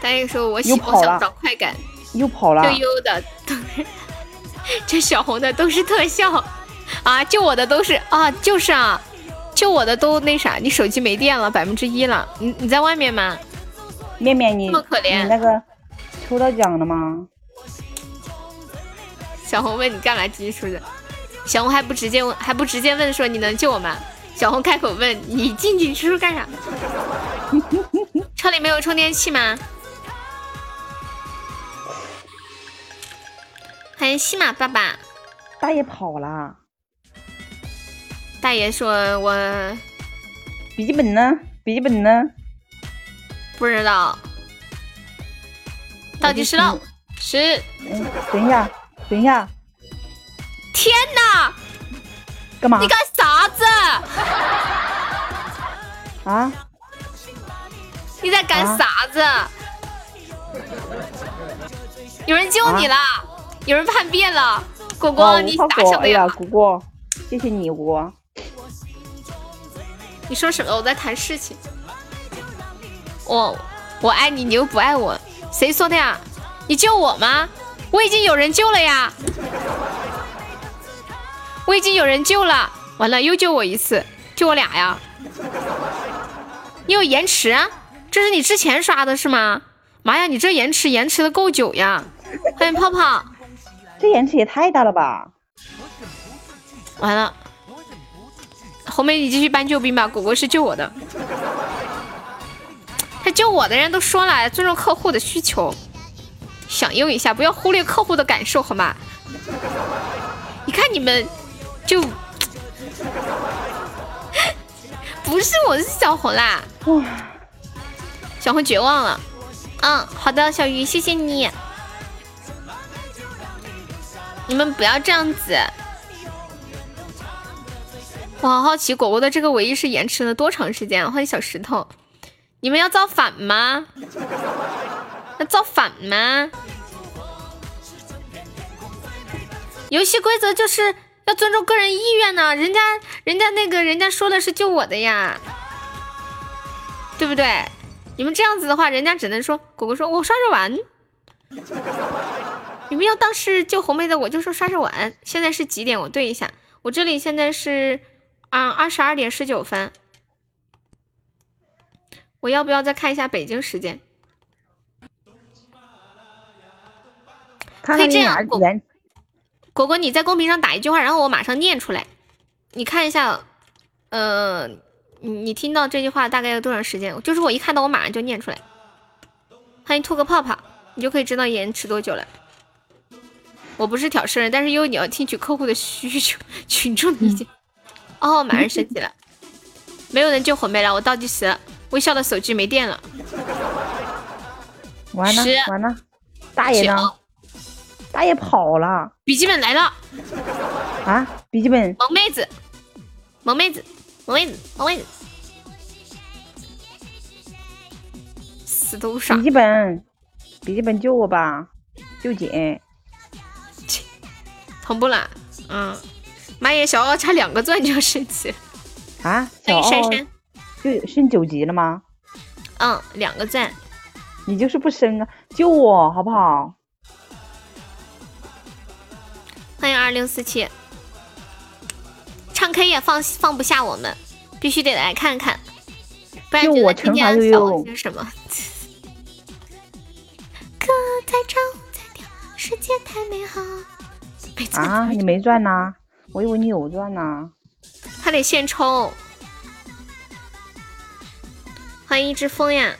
A: 大爷说：“我喜欢想找快感。”
C: 又跑了。
A: 悠悠的 这小红的都是特效啊！救我的都是啊，就是啊，救我的都那啥，你手机没电了，百分之一了。你你在外面吗？
C: 面面，你
A: 这么可怜，
C: 你那个抽到奖了吗？
A: 小红问你干嘛继续出去？小红还不直接问，还不直接问说你能救我吗？小红开口问：“你进进出出干啥？车里没有充电器吗？”欢迎西马爸爸。
C: 大爷跑了。
A: 大爷说：“我
C: 笔记本呢？笔记本呢？
A: 不知道。”倒计时了，十。
C: 等一下，等一下。
A: 天哪！
C: 干嘛？
A: 你干啥子？
C: 啊？
A: 你在干啥子？有人救你了，有人叛变了，果果，你咋想的
C: 呀？果果，谢谢你，果果。
A: 你说什么？我在谈事情。我我爱你，你又不爱我，谁说的呀？你救我吗？我已经有人救了呀。我已经有人救了，完了又救我一次，救我俩呀！你有延迟？这是你之前刷的是吗？妈呀，你这延迟延迟的够久呀！欢迎泡泡，
C: 这延迟也太大了吧！
A: 完了，红梅，你继续搬救兵吧，果果是救我的。他救我的人都说了，尊重客户的需求，响应一下，不要忽略客户的感受，好吗？你看你们就 不是我是小红啦，小红绝望了。嗯，好的，小鱼，谢谢你。你们不要这样子。我好好奇，果果的这个尾翼是延迟了多长时间？欢迎小石头，你们要造反吗？要造反吗？游戏规则就是要尊重个人意愿呢，人家人家那个人家说的是救我的呀，对不对？你们这样子的话，人家只能说果果说我刷着玩。你们要当是救红妹的，我就说刷着玩。现在是几点？我对一下，我这里现在是。啊，二十二点十九分，我要不要再看一下北京时间？可以这样，果果果，你在公屏上打一句话，然后我马上念出来。你看一下，呃，你你听到这句话大概要多长时间？就是我一看到，我马上就念出来。欢迎吐个泡泡，你就可以知道延迟多久了。我不是挑事人，但是因为你要听取客户的需求，群众的意见。哦，马上升级了，没有人救火没了，我倒计时，微笑的手机没电了，
C: 完了完了，大爷呢？大爷跑了，
A: 笔记本来了，
C: 啊，笔记本，
A: 萌妹子，萌妹子，萌妹子，萌妹子，死都傻，
C: 笔记本，笔记本救我吧，救姐，
A: 同步了，嗯。妈耶，小奥差两个钻就要升级。
C: 啊！小奥就升九级了吗？
A: 嗯，两个钻。
C: 你就是不升啊！救我好不好？
A: 欢迎二零四七。唱 K 也放放不下我们，必须得来看看，不然觉得今天少了些什么。歌太长太调，世界太美好。
C: 啊，你没钻呐？我以为你有钻呢，
A: 他得现抽。欢迎一只风呀，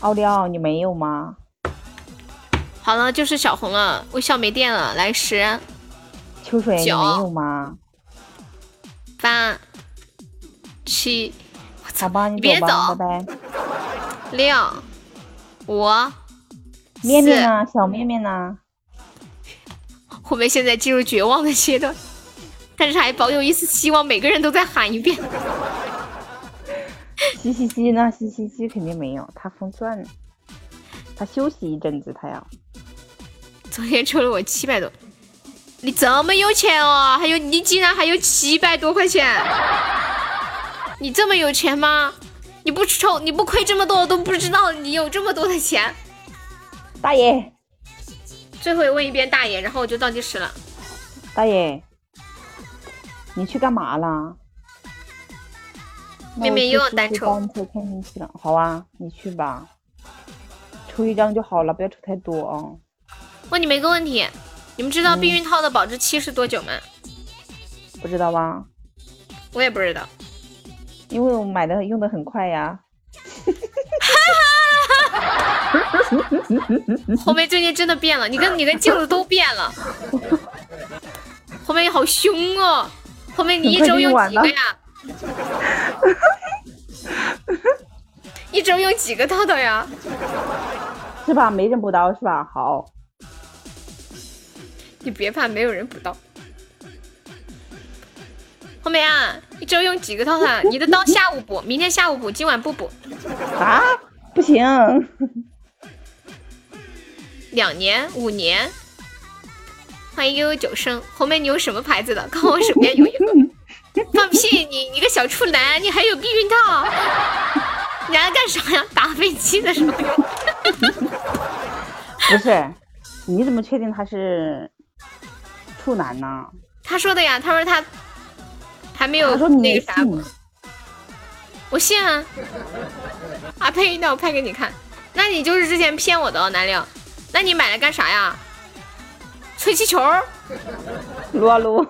C: 奥利奥，你没有吗？
A: 好了，就是小红了，微笑没电了，来十。
C: 秋水你没有吗？
A: 八七，
C: 好吧，
A: 你别走，
C: 拜拜。
A: 六五，
C: 面面呢？小面面呢？
A: 我们现在进入绝望的阶段，但是还保有一丝希望。每个人都在喊一遍。
C: 嘻嘻嘻呢？嘻嘻嘻肯定没有，他封钻，他休息一阵子，他要。
A: 昨天抽了我七百多，你这么有钱哦？还有你竟然还有七百多块钱？你这么有钱吗？你不抽你不亏这么多，我都不知道你有这么多的钱。
C: 大爷。
A: 最后问一遍大爷，然后我就倒计时了。
C: 大爷，你去干嘛啦？
A: 妹妹又要单抽。
C: 单抽看运气了，好啊，你去吧，抽一张就好了，不要抽太多啊。
A: 问你们一个问题，你们知道避孕套的保质期是多久吗？
C: 不知道吧？
A: 我也不知道，
C: 因为我买的用的很快呀。
A: 红梅最近真的变了，你跟你跟镜子都变了。红梅好凶哦，红梅你一周用几个呀？一周用几个套套呀？
C: 是吧？没人补刀是吧？好，
A: 你别怕，没有人补刀。红梅啊，一周用几个套餐？你的刀下午补，明天下午补，今晚不补。
C: 啊？不行，
A: 两年五年，欢迎悠悠九生红梅，你用什么牌子的？看我手边有一个。放屁！你你个小处男，你还有避孕套？你来干啥呀？打飞机的时候用？
C: 不是，你怎么确定他是处男呢？
A: 他说的呀，他说他还没有那个啥。我信啊！啊呸！那我拍给你看。那你就是之前骗我的哦南岭。那你买来干啥呀？吹气球？
C: 撸啊撸。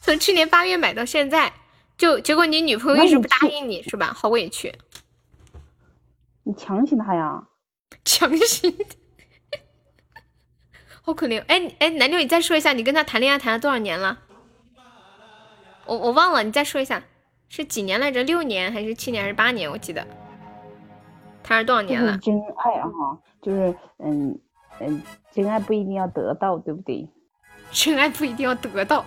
A: 从去年八月买到现在，就结果你女朋友一直不答应你是吧？好委屈。
C: 你强行他呀？
A: 强行，好可怜。哎哎，南六，你再说一下，你跟他谈恋爱谈了多少年了？我我忘了，你再说一下，是几年来着？六年还是七年还是八年？我记得谈了多少年了？
C: 真爱啊，就是嗯嗯，真爱不一定要得到，对不对？
A: 真爱不一定要得到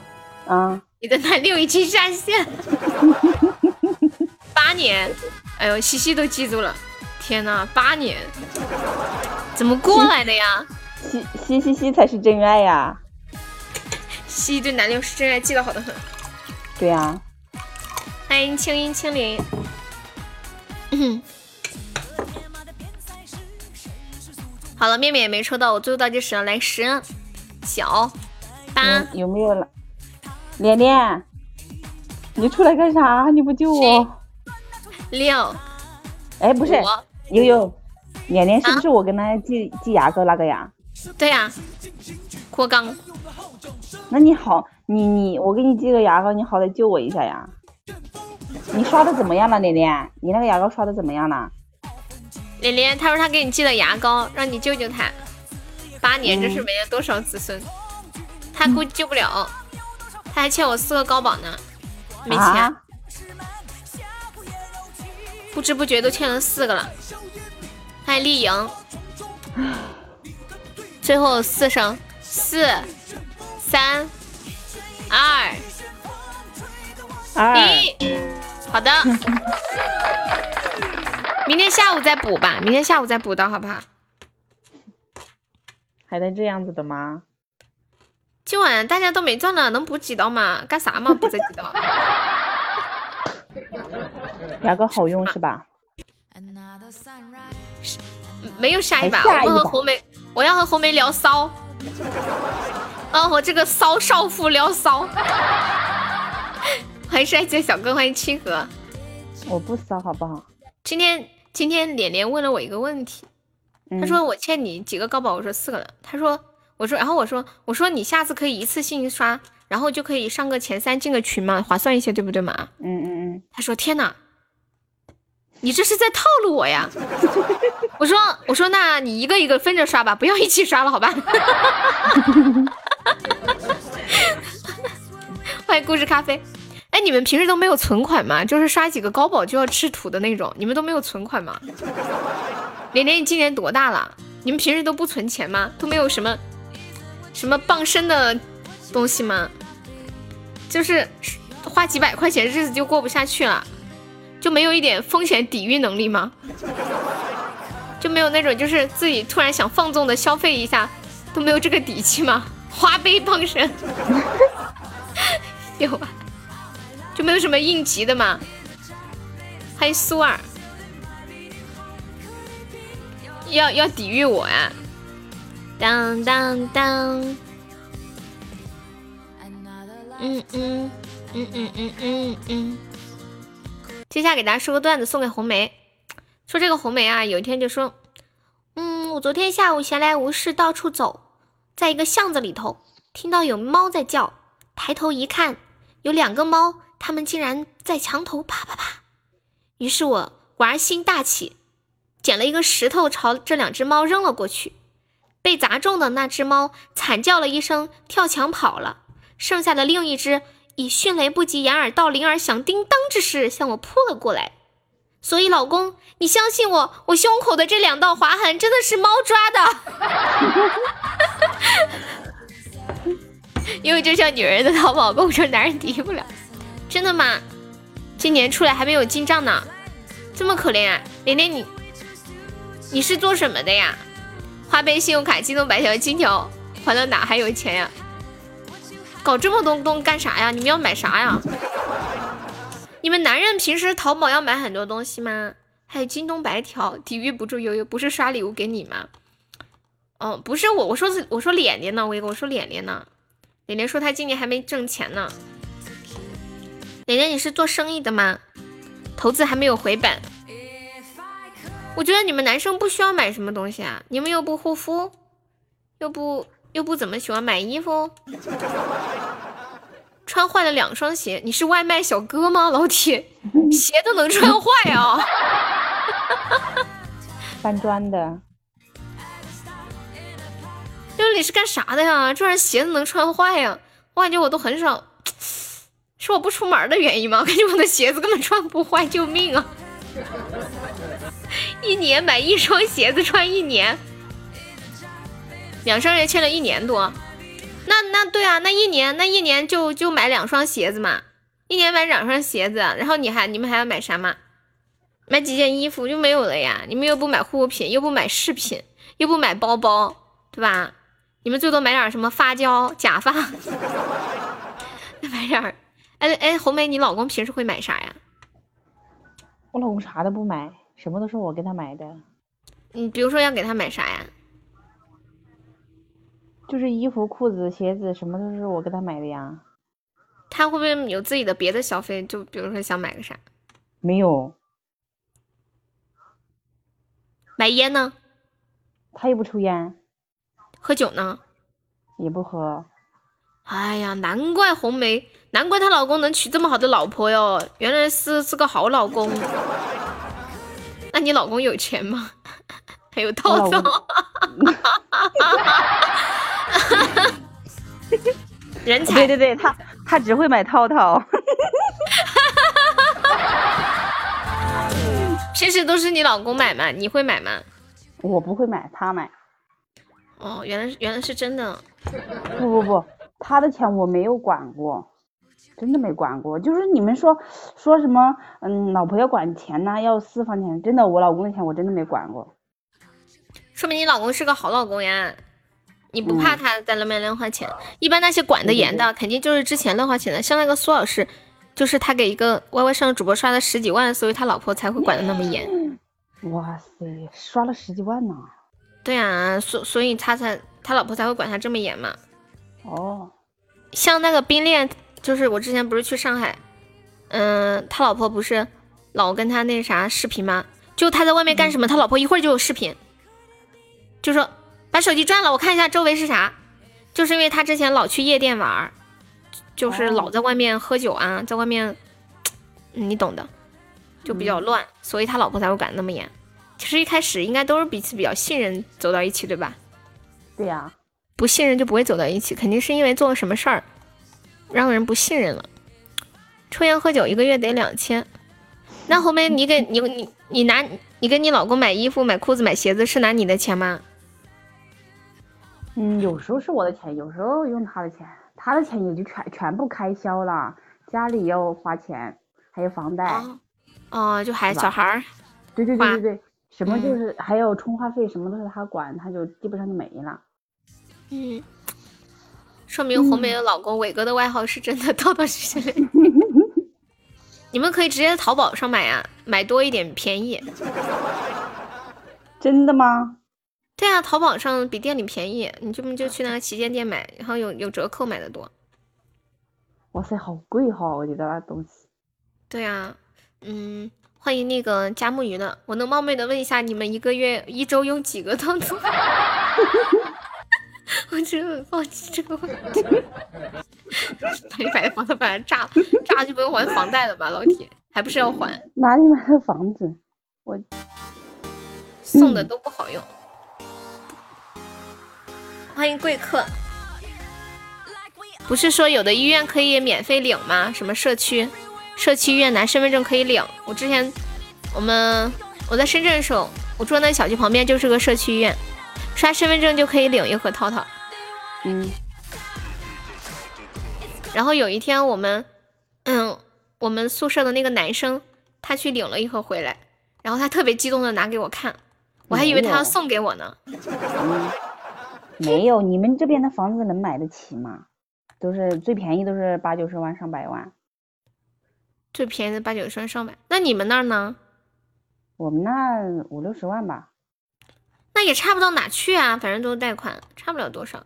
C: 啊！
A: 你的男六已经下线，八年，哎呦，西西都记住了。天呐，八年，怎么过来的呀？
C: 西西西西才是真爱呀！
A: 西对男六是真爱，记得好的很。
C: 对呀。
A: 欢迎青音青灵。好了，面面也没抽到，我最后倒计时了，来十九八。
C: 有没有了？连连，你出来干啥？你不救我？
A: 六。
C: 哎，不是。悠悠，连连是不是我跟他寄寄牙膏那个呀？
A: 对呀，郭刚。
C: 那你好，你你我给你寄个牙膏，你好歹救我一下呀。你刷的怎么样了，年年？你那个牙膏刷的怎么样了？
A: 连连，他说他给你寄了牙膏，让你救救他。八年，这是没了多少子孙？他估计救不了，他还欠我四个高保呢，没钱。不知不觉都欠了四个了。欢迎丽莹，最后四声，四、三、二、一，好的，明天下午再补吧，明天下午再补到，好不好？
C: 还能这样子的吗？
A: 今晚大家都没赚了，能补几刀吗？干啥嘛？补这几刀？
C: 牙膏好用是吧？
A: 没有下一把，我和红梅，我要和红梅聊骚。啊，我这个骚少妇聊骚。欢迎帅气的小哥，欢迎清河。
C: 我不骚好不好？
A: 今天今天脸脸问了我一个问题，他说我欠你几个高保，我说四个了。他说我说然后我说我说你下次可以一次性刷，然后就可以上个前三进个群嘛，划算一些，对不对嘛？
C: 嗯嗯嗯。
A: 他说天哪。你这是在套路我呀！我说我说，那你一个一个分着刷吧，不要一起刷了，好吧？欢迎故事咖啡。哎，你们平时都没有存款吗？就是刷几个高保就要吃土的那种，你们都没有存款吗？连连，你今年多大了？你们平时都不存钱吗？都没有什么什么傍身的东西吗？就是花几百块钱，日子就过不下去了。就没有一点风险抵御能力吗？就没有那种就是自己突然想放纵的消费一下，都没有这个底气吗？花呗傍身 有吧？就没有什么应急的吗？欢迎苏儿，要要抵御我呀！当当当，嗯嗯嗯嗯嗯嗯嗯。接下来给大家说个段子，送给红梅。说这个红梅啊，有一天就说：“嗯，我昨天下午闲来无事，到处走，在一个巷子里头，听到有猫在叫，抬头一看，有两个猫，它们竟然在墙头啪啪啪。于是我玩心大起，捡了一个石头朝这两只猫扔了过去，被砸中的那只猫惨叫了一声，跳墙跑了，剩下的另一只。”以迅雷不及掩耳盗铃而响叮当之势向我扑了过来，所以老公，你相信我，我胸口的这两道划痕真的是猫抓的。因为就像女人的淘宝购物车，男人抵御不了。真的吗？今年出来还没有进账呢，这么可怜啊！连连你，你是做什么的呀？花呗、信用卡、京东白条、金条还到哪还有钱呀？搞这么多东干啥呀？你们要买啥呀？你们男人平时淘宝要买很多东西吗？还有京东白条抵御不住悠悠，不是刷礼物给你吗？哦，不是我，我说是我说脸脸呢，我我说脸脸呢，脸脸说他今年还没挣钱呢。脸脸你是做生意的吗？投资还没有回本。我觉得你们男生不需要买什么东西啊，你们又不护肤，又不。又不怎么喜欢买衣服，穿坏了两双鞋，你是外卖小哥吗？老铁，鞋都能穿坏啊！
C: 搬砖的，
A: 就是你是干啥的呀？这然鞋子能穿坏呀？我感觉我都很少，是我不出门的原因吗？感觉我的鞋子根本穿不坏，救命啊！一年买一双鞋子穿一年，两双鞋欠了一年多。那那对啊，那一年那一年就就买两双鞋子嘛，一年买两双鞋子，然后你还你们还要买啥嘛？买几件衣服就没有了呀？你们又不买护肤品，又不买饰品，又不买包包，对吧？你们最多买点什么发胶、假发，买点儿。哎哎，红梅，你老公平时会买啥呀？
C: 我老公啥都不买，什么都是我给他买的。
A: 你比如说要给他买啥呀？
C: 就是衣服、裤子、鞋子，什么都是我给他买的呀。
A: 他会不会有自己的别的消费？就比如说想买个啥？
C: 没有。
A: 买烟呢？
C: 他又不抽烟。
A: 喝酒呢？
C: 也不喝。
A: 哎呀，难怪红梅，难怪她老公能娶这么好的老婆哟，原来是是个好老公。那你老公有钱吗？还有套
C: 餐？
A: 人才，
C: 对 对对，他他只会买套套，
A: 平时都是你老公买吗？你会买吗？
C: 我不会买，他买。
A: 哦，原来原来是真的。
C: 不不不，他的钱我没有管过，真的没管过。就是你们说说什么，嗯，老婆要管钱呐，要私房钱，真的，我老公的钱我真的没管过。
A: 说明你老公是个好老公呀。你不怕他在那边乱花钱？一般那些管得严的，肯定就是之前乱花钱的。像那个苏老师，就是他给一个 Y Y 上的主播刷了十几万，所以他老婆才会管得那么严。
C: 哇塞，刷了十几万呢！
A: 对啊，所所以他才他老婆才会管他这么严嘛。
C: 哦，
A: 像那个冰恋，就是我之前不是去上海，嗯，他老婆不是老跟他那啥视频吗？就他在外面干什么，他老婆一会儿就有视频，就说。把手机转了，我看一下周围是啥。就是因为他之前老去夜店玩，就是老在外面喝酒啊，在外面，你懂的，就比较乱，所以他老婆才会管那么严。其实一开始应该都是彼此比较信任走到一起，对吧？
C: 对呀，
A: 不信任就不会走到一起，肯定是因为做了什么事儿让人不信任了。抽烟喝酒一个月得两千，那后面你给你你你拿你给你老公买衣服、买裤子、买鞋子是拿你的钱吗？
C: 嗯，有时候是我的钱，有时候用他的钱，他的钱也就全全部开销了，家里要花钱，还有房贷，
A: 哦，就还小孩儿，
C: 对对对对对，什么就是还有充话费，什么都是他管，他就基本上就没了。
A: 嗯，说明红梅的老公伟哥的外号是真的，套套是真的。你们可以直接在淘宝上买啊，买多一点便宜。
C: 真的吗？
A: 对啊，淘宝上比店里便宜，你这么就去那个旗舰店买，然后有有折扣买的多。
C: 哇塞，好贵哈！我觉得那东西。
A: 对啊，嗯，欢迎那个加木鱼的，我能冒昧的问一下，你们一个月一周用几个套餐？我真的好奇这个问题。哪里买的房子把它炸了？炸就不用还房贷了吧，老铁？还不是要还？
C: 哪里买的房子？我
A: 送的都不好用。欢迎贵客，不是说有的医院可以免费领吗？什么社区社区医院拿身份证可以领？我之前我们我在深圳的时候，我住那小区旁边就是个社区医院，刷身份证就可以领一盒套套。
C: 嗯。
A: 然后有一天我们嗯我们宿舍的那个男生他去领了一盒回来，然后他特别激动的拿给我看，我还以为他要送给我呢。
C: 没有，你们这边的房子能买得起吗？都是最便宜，都是八九十万、上百万。
A: 最便宜的八九十万、上百，那你们那儿呢？
C: 我们那五六十万吧。
A: 那也差不到哪去啊，反正都是贷款，差不了多少。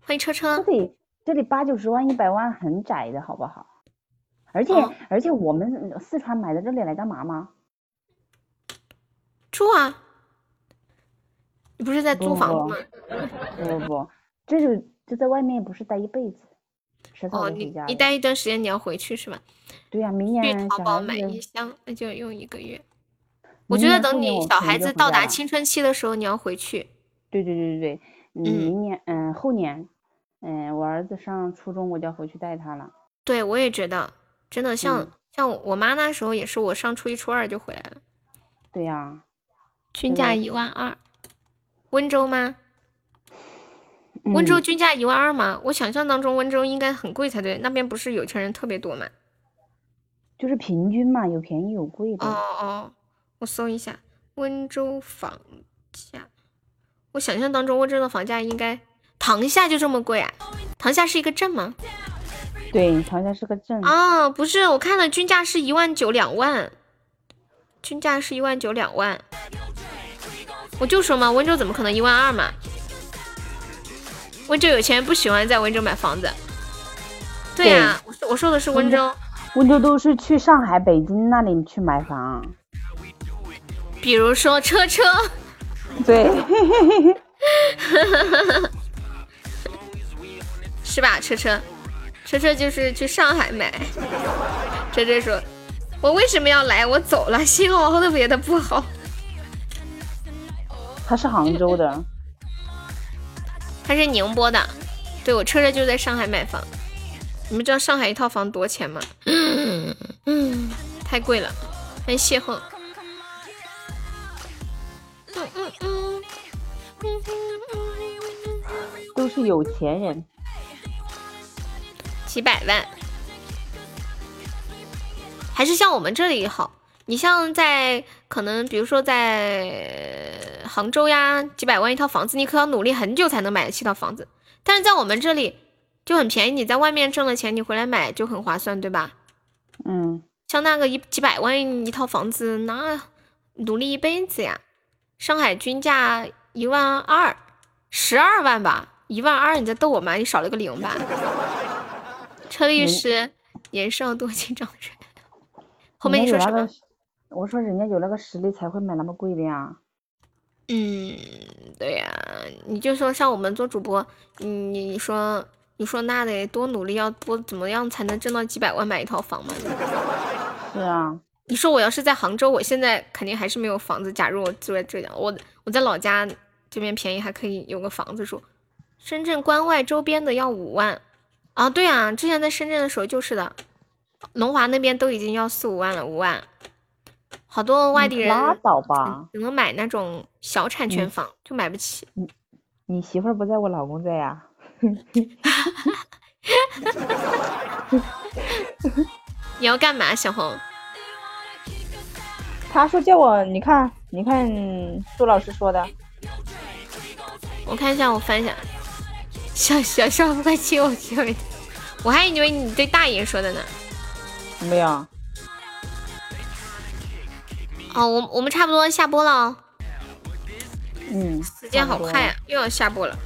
A: 欢迎车车。
C: 这里这里八九十万、一百万很窄的好不好？而且而且我们四川买在这里来干嘛吗？
A: 住啊。你不是在租房子吗？
C: 不不不，这就就在外面，不是待一辈子。迟早
A: 哦，你。你待一段时间，你要回去是吧？
C: 对呀、明年
A: 去
C: 年
A: 淘宝买一箱，那就用一个月。我觉得等你小孩子到达青春期的时候，你要回去。
C: 对对对对对，明年嗯后年，嗯我儿子上初中我就要回去带他了。
A: 对，我也觉得，真的像、
C: 嗯
A: 像我妈那时候也是，我上初一初二就回来了，
C: 对呀、
A: 均价一万二。温州吗？温州
C: 嗯
A: 均价一万二吗？我想象当中温州应该很贵才对，那边不是有钱人特别多吗？
C: 就是平均嘛，有便宜有贵的。
A: 哦哦，我搜一下温州房价。我想象当中温州的房价应该塘下就这么贵啊？塘下是一个镇吗？
C: 对，塘厦是个镇。
A: 啊，不是，我看了均价是一万九两万，均价是一万九两万。我就说嘛，温州怎么可能一万二嘛？温州有钱人不喜欢在温州买房子。对呀、我说我说的是温州，
C: 温州都是去上海、北京那里去买房。
A: 比如说车车，
C: 对，
A: 是吧？车车，车车就是去上海买。车车说：“我为什么要来？我走了，信号特别的不好。
C: 他是杭州的。
A: 他是宁波的，对我车车就在上海买房。你们知道上海一套房多少钱吗？嗯嗯，太贵了，欢迎邂逅。嗯嗯嗯
C: 都是有钱人。
A: 几百万，还是像我们这里好。你像在可能，比如说在杭州呀，几百万一套房子，你可要努力很久才能买得起套房子。但是在我们这里就很便宜，你在外面挣了钱，你回来买就很划算，对吧？
C: 嗯，
A: 像那个一几百万一套房子，那努力一辈子呀。上海均价一万二，十二万吧，一万二，你在逗我吗？你少了个零吧？车律师，年少多情长的人。后面你说什么？
C: 我说人家有那个实力才会买那么贵的呀。
A: 嗯，对呀、你就说像我们做主播，你说你说那得多努力，要多怎么样才能挣到几百万买一套房嘛？
C: 对啊，
A: 你说我要是在杭州，我现在肯定还是没有房子。假如我住在浙江，我我在老家这边便宜，还可以有个房子住。深圳关外周边的要五万啊，对啊，之前在深圳的时候就是的，龙华那边都已经要四五万了，五万。好多外地人
C: 拉倒吧！
A: 只能买那种小产权房，就买不起。
C: 你媳妇儿不在我老公在呀。
A: 你要干嘛，小红？
C: 他说叫我，你看，你看杜老师说的，
A: 我看一下，我翻一下。小小少妇快亲我亲我！我还以为你对大爷说的呢。
C: 没有？
A: 哦，我我们差不多下播了哦，
C: 嗯，
A: 时间好快呀、又要下播了，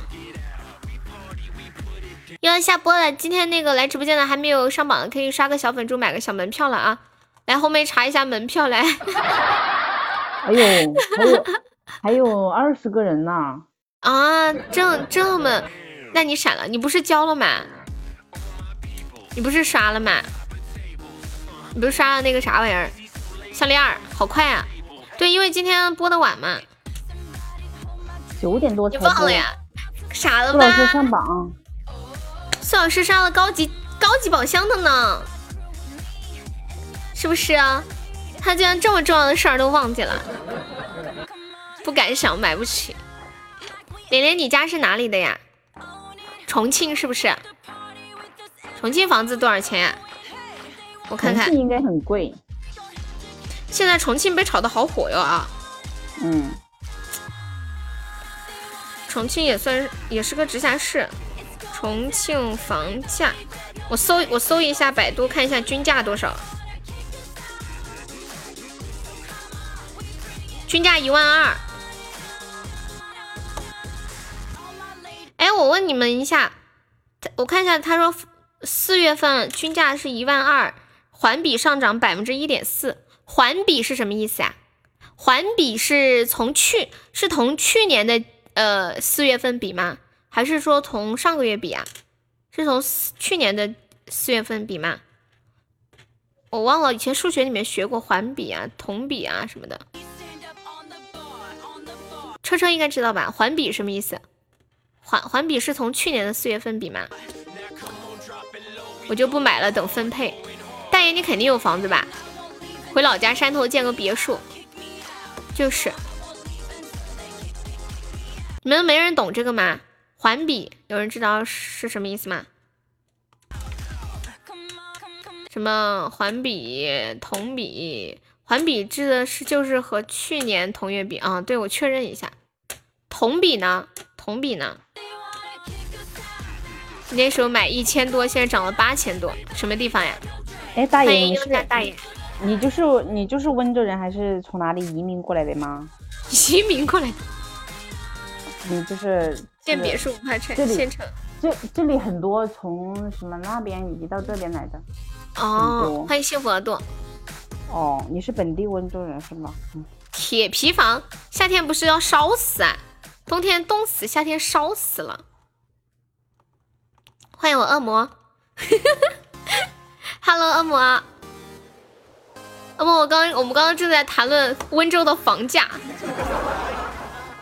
A: 又要下播了。今天那个来直播间的还没有上榜的，可以刷个小粉猪，买个小门票了啊！来后面查一下门票来。
C: 哎呦，还有 还有二十个人呢。
A: 啊，这这么，那你闪了？你不是交了吗？你不是刷了吗？你不是刷了那个啥玩意儿？项链儿，好快啊！对，因为今天播的晚嘛，
C: 九点多
A: 你
C: 才播。
A: 忘了呀？傻了
C: 杜老师
A: 吧？
C: 上榜，
A: 苏老师刷了高级高级宝箱的呢，是不是啊？他竟然这么重要的事儿都忘记了，不敢想，买不起。连连，你家是哪里的呀？重庆是不是？重庆房子多少钱呀？我看看
C: 重庆，应该很贵。
A: 现在重庆被炒的好火哟啊！
C: 嗯，
A: 重庆也算是也是个直辖市。重庆房价，我搜我搜一下百度看一下均价多少。均价一万二。哎，我问你们一下，我看一下，他说四月份均价是一万二，环比上涨百分之一点四。环比是什么意思啊？环比是从去是同去年的呃四月份比吗？还是说从上个月比啊？是从去年的四月份比吗？我忘了，以前数学里面学过环比啊、同比啊什么的。车车应该知道吧？环比什么意思？环环比是从去年的四月份比吗？我就不买了，等分配。大爷，你肯定有房子吧？回老家山头建个别墅。就是。你们没人懂这个吗？环比，有人知道是什么意思吗？什么环比、同比？环比指的是就是和去年同月比啊。对，我确认一下。同比呢？同比呢？那时候买一千多，现在涨了八千多，什么地方呀？
C: 哎，大爷，你
A: 是大爷？
C: 你就是你就是温州人，还是从哪里移民过来的吗？
A: 移民过来的。
C: 你就是
A: 建别墅不怕拆，
C: 县
A: 城。
C: 这这里很多从什么那边移到这边来的。
A: 哦，欢迎幸福额度。
C: 哦，你是本地温州人是吗？嗯。
A: 铁皮房，夏天不是要烧死啊？冬天冻死，夏天烧死了。欢迎我恶魔。Hello，恶魔。恶魔，我刚我们刚刚正在谈论温州的房价。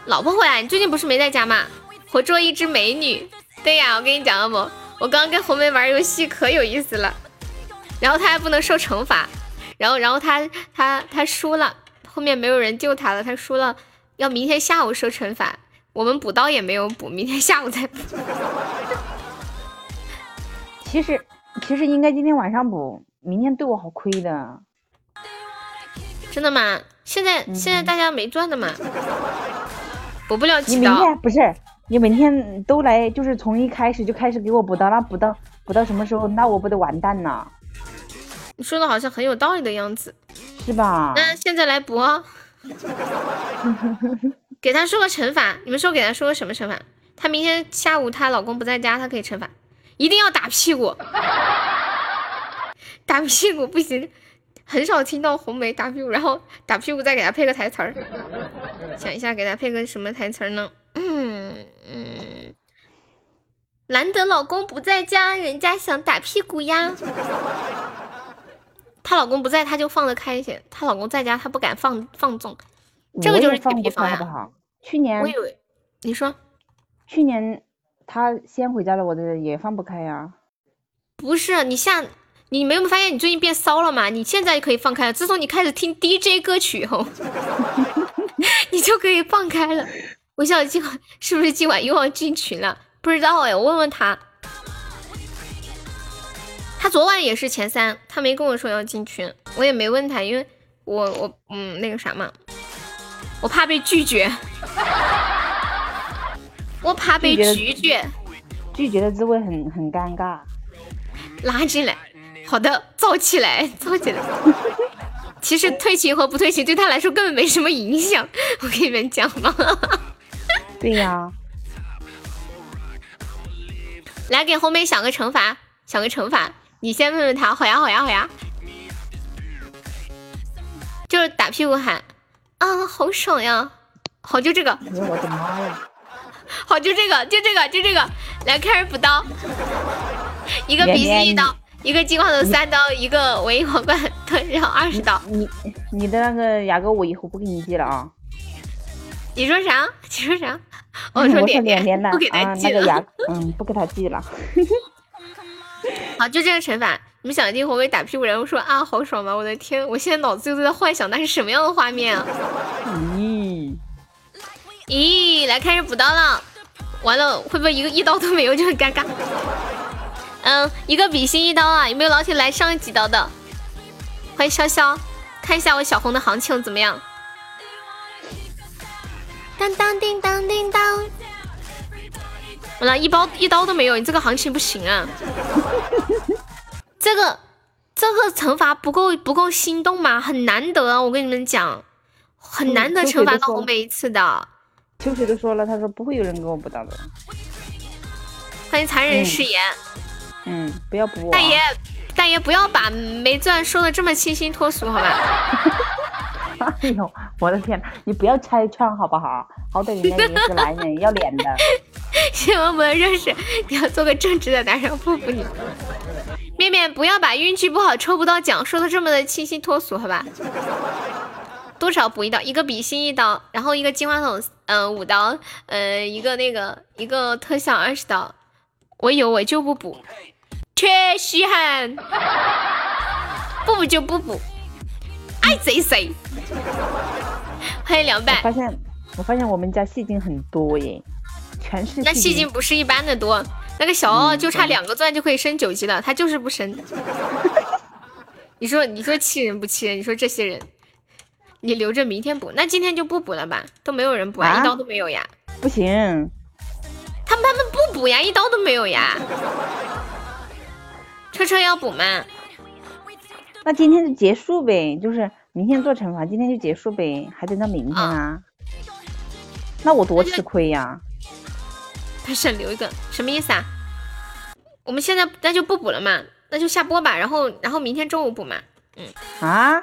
A: 老婆回来，你最近不是没在家吗？活捉一只美女。对呀，我跟你讲，恶魔，我刚刚跟红梅玩游戏可有意思了。然后他还不能受惩罚，然后然后他他他输了，后面没有人救他了，他输了，要明天下午受惩罚。我们补刀也没有补，明天下午再补。
C: 其实其实应该今天晚上补，明天对我好亏的。
A: 真的吗？现在现在大家没赚的嘛？补不了几
C: 刀。你明天不是你每天都来，就是从一开始就开始给我补刀，那补到补到什么时候？那我不得完蛋了？
A: 你说的好像很有道理的样子，
C: 是吧？
A: 那现在来补。给他说个惩罚，你们说给他说个什么惩罚？她明天下午她老公不在家，她可以惩罚，一定要打屁股，打屁股不行，很少听到红梅打屁股，然后打屁股再给他配个台词儿，想一下给他配个什么台词儿呢？嗯嗯，难得老公不在家，人家想打屁股呀。她老公不在，她就放得开一些；她老公在家，她不敢放放纵。这个就是铁皮房
C: 呀。去年
A: 我以为你说，
C: 去年他先回家了，我的也放不开呀。
A: 不是你像你没有发现你最近变骚了吗？你现在可以放开了，自从你开始听 DJ 歌曲以后，你就可以放开了。我想今晚是不是今晚又要进群了？不知道哎，我问问他。他昨晚也是前三，他没跟我说要进群，我也没问他，因为我我嗯那个啥嘛。我怕被拒绝，我怕被拒绝，
C: 拒绝的滋味很很尴尬。
A: 拉进来，好的，造起来，造起来。其实退群和不退群对他来说根本没什么影响，我跟你们讲嘛。
C: 对呀。
A: 来给红梅想个惩罚，想个惩罚，你先问问他，好呀，好呀，好呀。就是打屁股喊。啊，好爽呀！好，就这个。
C: 我的妈呀！
A: 好，就这个，就这个，就这个。来，开始补刀。一个比心一刀，一个金矿头三刀，一个唯一皇冠然后二十刀。
C: 你你的那个牙膏我以后不给你寄了啊。
A: 你说啥？你说啥？
C: 我
A: 说
C: 脸脸
A: 的，不给他寄了。
C: 嗯，不给他寄了。
A: 好，就这个惩罚。你们想听红梅打屁股，然后说啊，好爽吗？我的天，我现在脑子就在幻想那是什么样的画面啊！咦咦，来开始补刀了，完了会不会一个一刀都没有就很尴尬？嗯，一个比心一刀啊！有没有老铁来上几刀的？欢迎潇潇，看一下我小红的行情怎么样？当当叮当叮当，完了，一包一刀都没有，你这个行情不行啊！这个这个惩罚不够不够心动吗？很难得啊！我跟你们讲，很难得惩罚到红梅一次的。
C: 秋水都说了，他说不会有人跟我补刀的。
A: 欢迎残忍誓言。
C: 嗯，不要补我。
A: 大爷，大爷不要把没钻说的这么清新脱俗，好吧？
C: 哎呦，我的天，你不要拆穿好不好？好歹人家也是男人，要脸的。
A: 谢谢我们热水，你要做个正直的男人，不服你。面面不要把运气不好抽不到奖说的这么的清新脱俗，好吧？多少补一刀？一个比心一刀，然后一个金话筒，嗯，五刀，呃，一个那个一个特效二十刀。我有我就不补，缺稀罕，不补就不补，爱谁谁。欢迎凉拌。
C: 发现我发现我们家戏精很多耶，全是。
A: 那戏精不是一般的多，那个小奥就差两个钻就可以升九级了，他就是不升。你说你说气人不气人？你说这些人。你留着明天补，那今天就不补了吧？都没有人补啊，一刀都没有呀。
C: 不行，
A: 他们他们不补呀，一刀都没有呀。车车要补吗？
C: 那今天就结束呗，就是明天做惩罚，今天就结束呗，还等到明天啊？那我多吃亏呀！
A: 他想留一个什么意思啊？我们现在那就不补了嘛，那就下播吧，然后然后明天中午补嘛。嗯
C: 啊。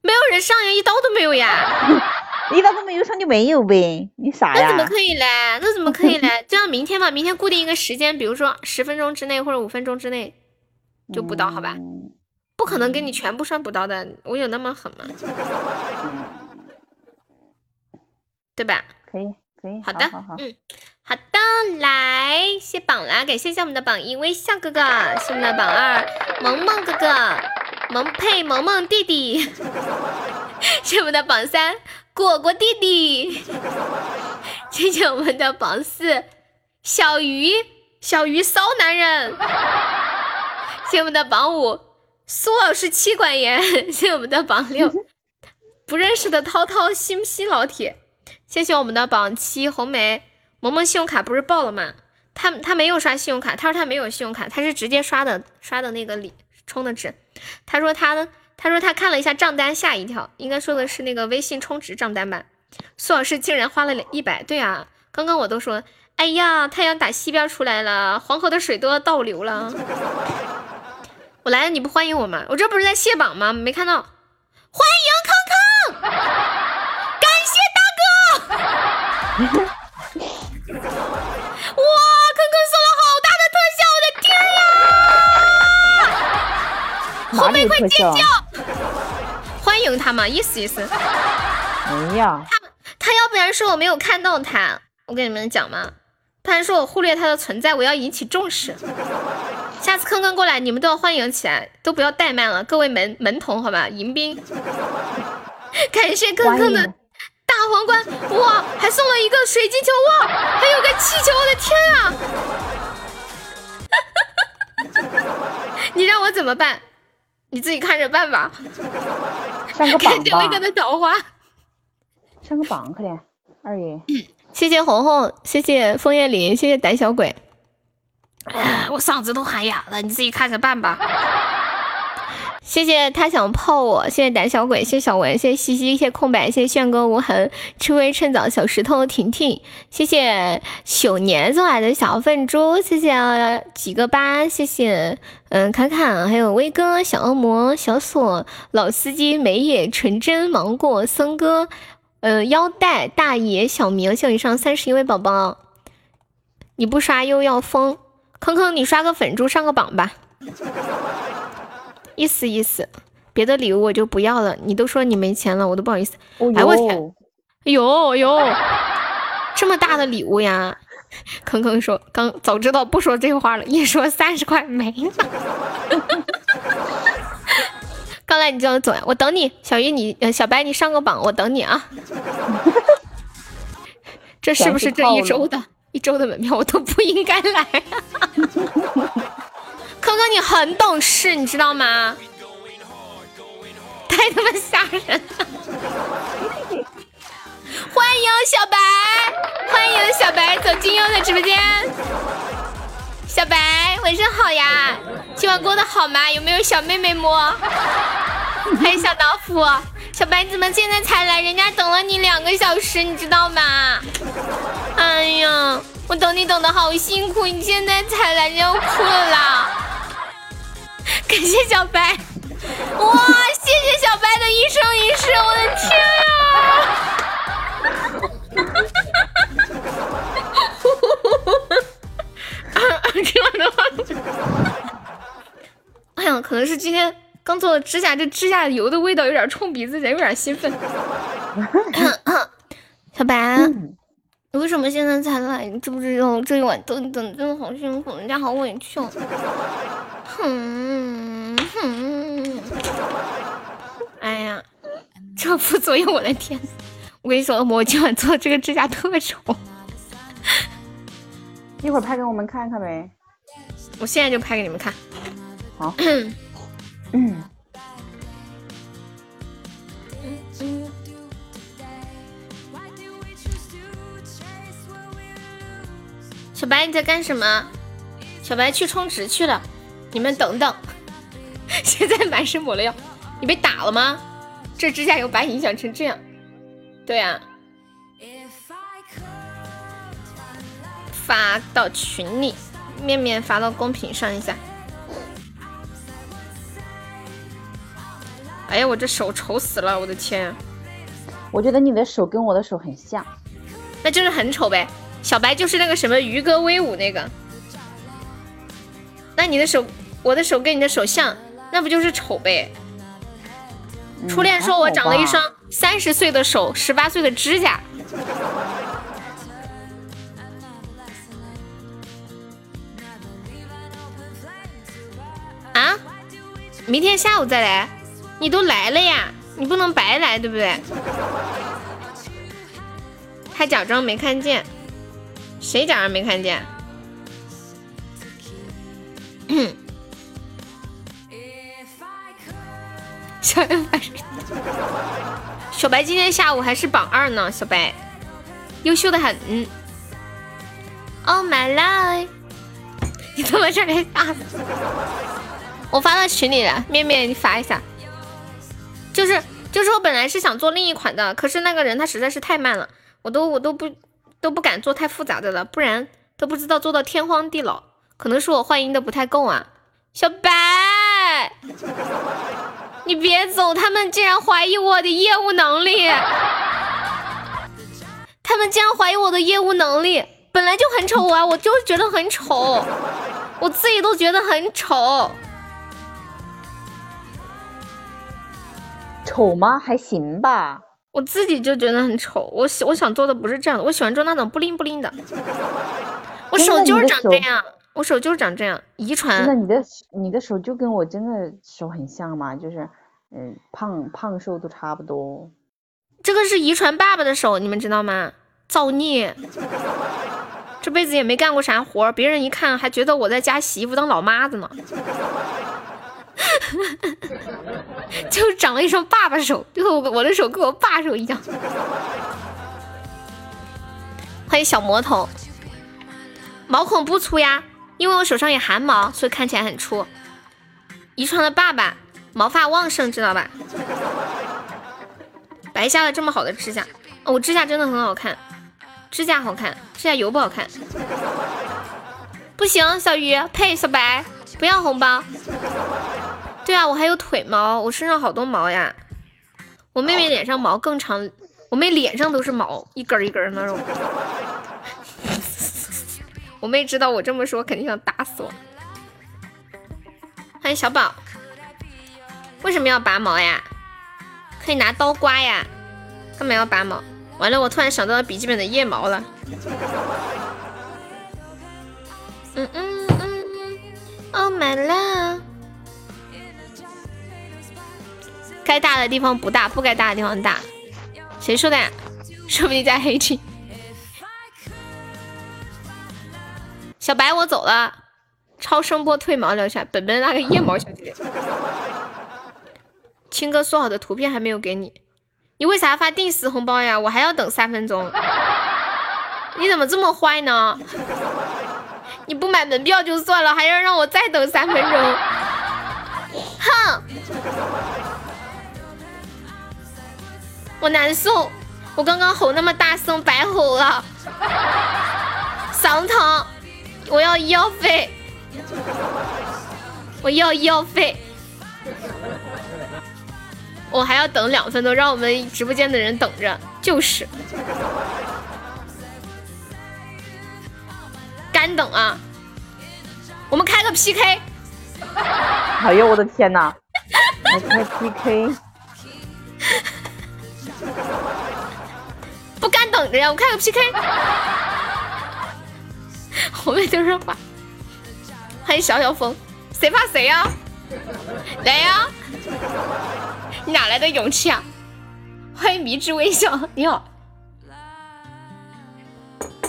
A: 没有人上呀，一刀都没有呀，
C: 一刀都没有上就没有呗，你傻呀？
A: 那怎么可以嘞？那怎么可以嘞？这样明天吧，明天固定一个时间，比如说十分钟之内或者五分钟之内就补刀，好吧？不可能给你全部上补刀的，我有那么狠吗？对吧？
C: 可以，可以。
A: 好的，嗯，好的，来谢榜啦，感谢一下我们的榜一微笑哥哥，谢我们的榜二萌萌哥哥。萌配萌萌弟弟，谢我们的榜三果果弟弟，谢谢我们的榜四小鱼小鱼骚男人，谢谢我们的榜五苏老师妻管严，谢谢我们的榜六不认识的涛涛新新老铁，谢谢我们的榜七红梅。萌萌信用卡不是爆了吗？他他没有刷信用卡，他说他没有信用卡，他是直接刷的刷的那个礼充的值。他说他呢，他说他看了一下账单，吓一跳，应该说的是那个微信充值账单吧。苏老师竟然花了一百，对啊，刚刚我都说，哎呀，太阳打西边出来了，黄河的水都要倒流了。我来了，你不欢迎我吗？我这不是在卸榜吗？没看到，欢迎康康，感谢大哥。哇，康康送了好大的特效，我的天呀！后面快尖叫！欢迎他嘛，意思意思。
C: 哎呀，
A: 他他要不然说我没有看到他，我跟你们讲嘛，不然说我忽略他的存在，我要引起重视。下次坑坑过来，你们都要欢迎起来，都不要怠慢了，各位门门童，好吧，迎宾。感谢坑坑的大皇冠，哇，还送了一个水晶球，哇，还有个气球，我的天啊！你让我怎么办？你自己看着办吧。
C: 上个榜吧。
A: 的桃花。
C: 上个榜，快点，二爷。
A: 谢谢红红，谢谢枫叶林，谢谢胆小鬼。我嗓子都喊哑了，你自己看着办吧。谢谢他想泡我，谢谢胆小鬼，谢谢小文，谢谢西西，谢谢空白，谢谢炫哥无痕，吃亏趁早，小石头婷婷，谢谢九年送来的小粉猪，谢谢几个八，谢谢嗯卡卡，还有威哥，小恶魔，小锁，老司机，梅野，纯真，芒果，森哥，嗯腰带，大爷，小明，谢以上三十一位宝宝，你不刷又要封，坑坑你刷个粉猪上个榜吧。意思意思，别的礼物我就不要了。你都说你没钱了，我都不好意思。哎我天，有有这么大的礼物呀！坑坑说刚早知道不说这话了，一说三十块没了。刚来你就要走呀？我等你，小鱼你小白你上个榜，我等你啊。这是不是这一周的一周的门票我都不应该来？哥哥，你很懂事，你知道吗？太他妈吓人了！欢迎小白，欢迎小白走进优的直播间。小白，晚上好呀！今晚过得好吗？有没有小妹妹摸？欢迎小老虎，小白你怎么现在才来？人家等了你两个小时，你知道吗？哎呀，我等你等的好辛苦，你现在才来，要哭了啦！感谢小白，哇！谢谢小白的一生一世，我的天呀！今晚的话，哎呀，可能是今天刚做了指甲，这指甲油的味道有点冲鼻子，人有点兴奋。小白，你为什么现在才来？你知不知道这一晚等你等真的好辛苦，人家好委屈哦。哼哼，哎呀，这副作用，我的天！我跟你说，我今晚做的这个指甲特丑。
C: 一会儿拍给我们看看呗。
A: 我现在就拍给你们看。
C: 好。嗯。
A: 小白你在干什么？小白去充值去了。你们等等，现在满身抹了药。你被打了吗？这指甲油把你影响成这样？对啊。发到群里，面面发到公屏上一下。哎呀，我这手丑死了，我的天！
C: 我觉得你的手跟我的手很像，
A: 那就是很丑呗。小白就是那个什么鱼哥威武那个，那你的手，我的手跟你的手像，那不就是丑呗？初恋说我长了一双三十岁的手，十八岁的指甲。啊！明天下午再来，你都来了呀，你不能白来，对不对？还假装没看见，谁假装没看见？小白，小白今天下午还是榜二呢，小白，优秀的很。Oh my life！你怎么这来打？我发到群里了，面面你发一下。就是就是我本来是想做另一款的，可是那个人他实在是太慢了，我都我都不都不敢做太复杂的了，不然都不知道做到天荒地老。可能是我换音的不太够啊，小白，你别走，他们竟然怀疑我的业务能力，他们竟然怀疑我的业务能力，本来就很丑啊，我就觉得很丑，我自己都觉得很丑。
C: 丑吗？还行吧，
A: 我自己就觉得很丑。我喜我想做的不是这样的，我喜欢做那种不灵不灵的。我手就是长这样，我手就是长这样，遗传。
C: 那你的你的手就跟我真的手很像嘛，就是嗯，胖胖瘦都差不多。
A: 这个是遗传爸爸的手，你们知道吗？造孽，这辈子也没干过啥活，别人一看还觉得我在家洗衣服当老妈子呢。就长了一双爸爸手，就和我的手跟我爸手一样。欢迎小魔头，毛孔不粗呀，因为我手上有汗毛，所以看起来很粗。遗传的爸爸，毛发旺盛，知道吧？白瞎了这么好的指甲，我指甲真的很好看，指甲好看，指甲油不好看。不行，小鱼呸，小白不要红包。对啊，我还有腿毛，我身上好多毛呀。我妹妹脸上毛更长，我妹脸上都是毛，一根一根那种。我妹知道我这么说，肯定想打死我。欢迎小宝，为什么要拔毛呀？可以拿刀刮呀。干嘛要拔毛？完了，我突然想到了笔记本的腋毛了。嗯嗯嗯，Oh my love。该大的地方不大，不该大的地方大。谁说的呀？说不定在黑区。小白，我走了。超声波褪毛疗下，本本那个腋毛小姐姐。青哥说好的图片还没有给你，你为啥发定时红包呀？我还要等三分钟。你怎么这么坏呢？你不买门票就算了，还要让我再等三分钟。哼！我难受，我刚刚吼那么大声，白吼了，嗓子疼，我要医药费，我要医药费，我还要等两分钟，让我们直播间的人等着，就是，干等啊，我们开个 PK。
C: 哎呦我的天哪！我开 PK。
A: 不敢等着呀，我开个 PK。后面就是发，欢迎小小风，谁怕谁呀？来呀！你哪来的勇气啊？欢迎迷之微笑，你好。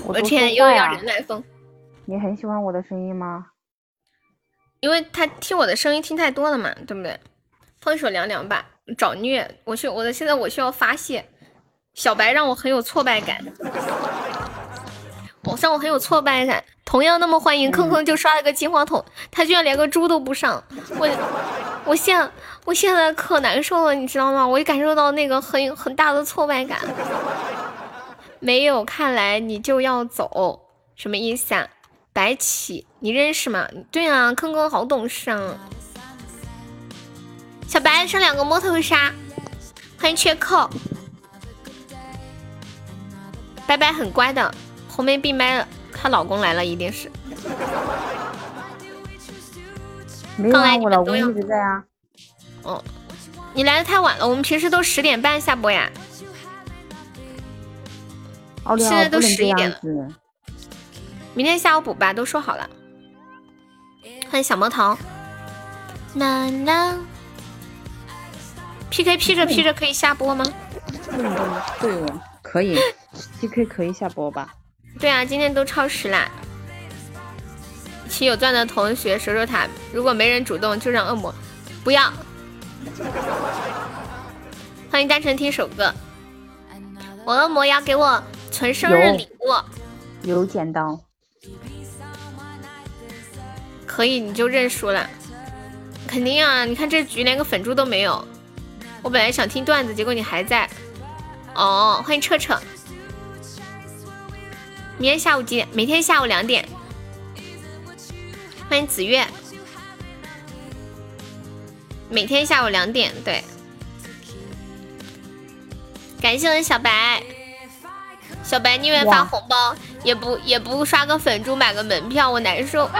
C: 我
A: 的天，又要人来疯。
C: 你很喜欢我的声音吗？
A: 因为他听我的声音听太多了嘛，对不对？放一首凉凉吧，找虐。我需我的现在我需要发泄。小白让我很有挫败感，我让我很有挫败感。同样那么欢迎，坑坑就刷了个金话筒，他居然连个猪都不上。我我现我现在可难受了，你知道吗？我也感受到那个很很大的挫败感。没有，看来你就要走，什么意思啊？白起，你认识吗？对啊，坑坑好懂事啊。小白上两个摸头杀，欢迎缺扣。拜拜，很乖的，红梅闭麦了，她老公来了，一定是。
C: 没有啊，我老公一直在啊。
A: 哦，你来的太晚了，我们平时都十点半下播呀。现在都十一点了。明天下午补吧，都说好了。欢迎小魔头。啦啦。P K P 着 P 着可以下播吗？
C: 对，可以。P K 可以下播吧？
A: 对啊，今天都超时啦。请有钻的同学守守塔，如果没人主动，就让恶魔不要。欢迎单纯听首歌。我恶魔要给我存生日礼物。
C: 有剪刀。
A: 可以，你就认输了。肯定啊！你看这局连个粉猪都没有。我本来想听段子，结果你还在。哦，欢迎彻彻。明天下午几点？每天下午两点。欢迎子月。每天下午两点，对。感谢我的小白。小白宁愿发红包，也不也不刷个粉猪买个门票，我难受。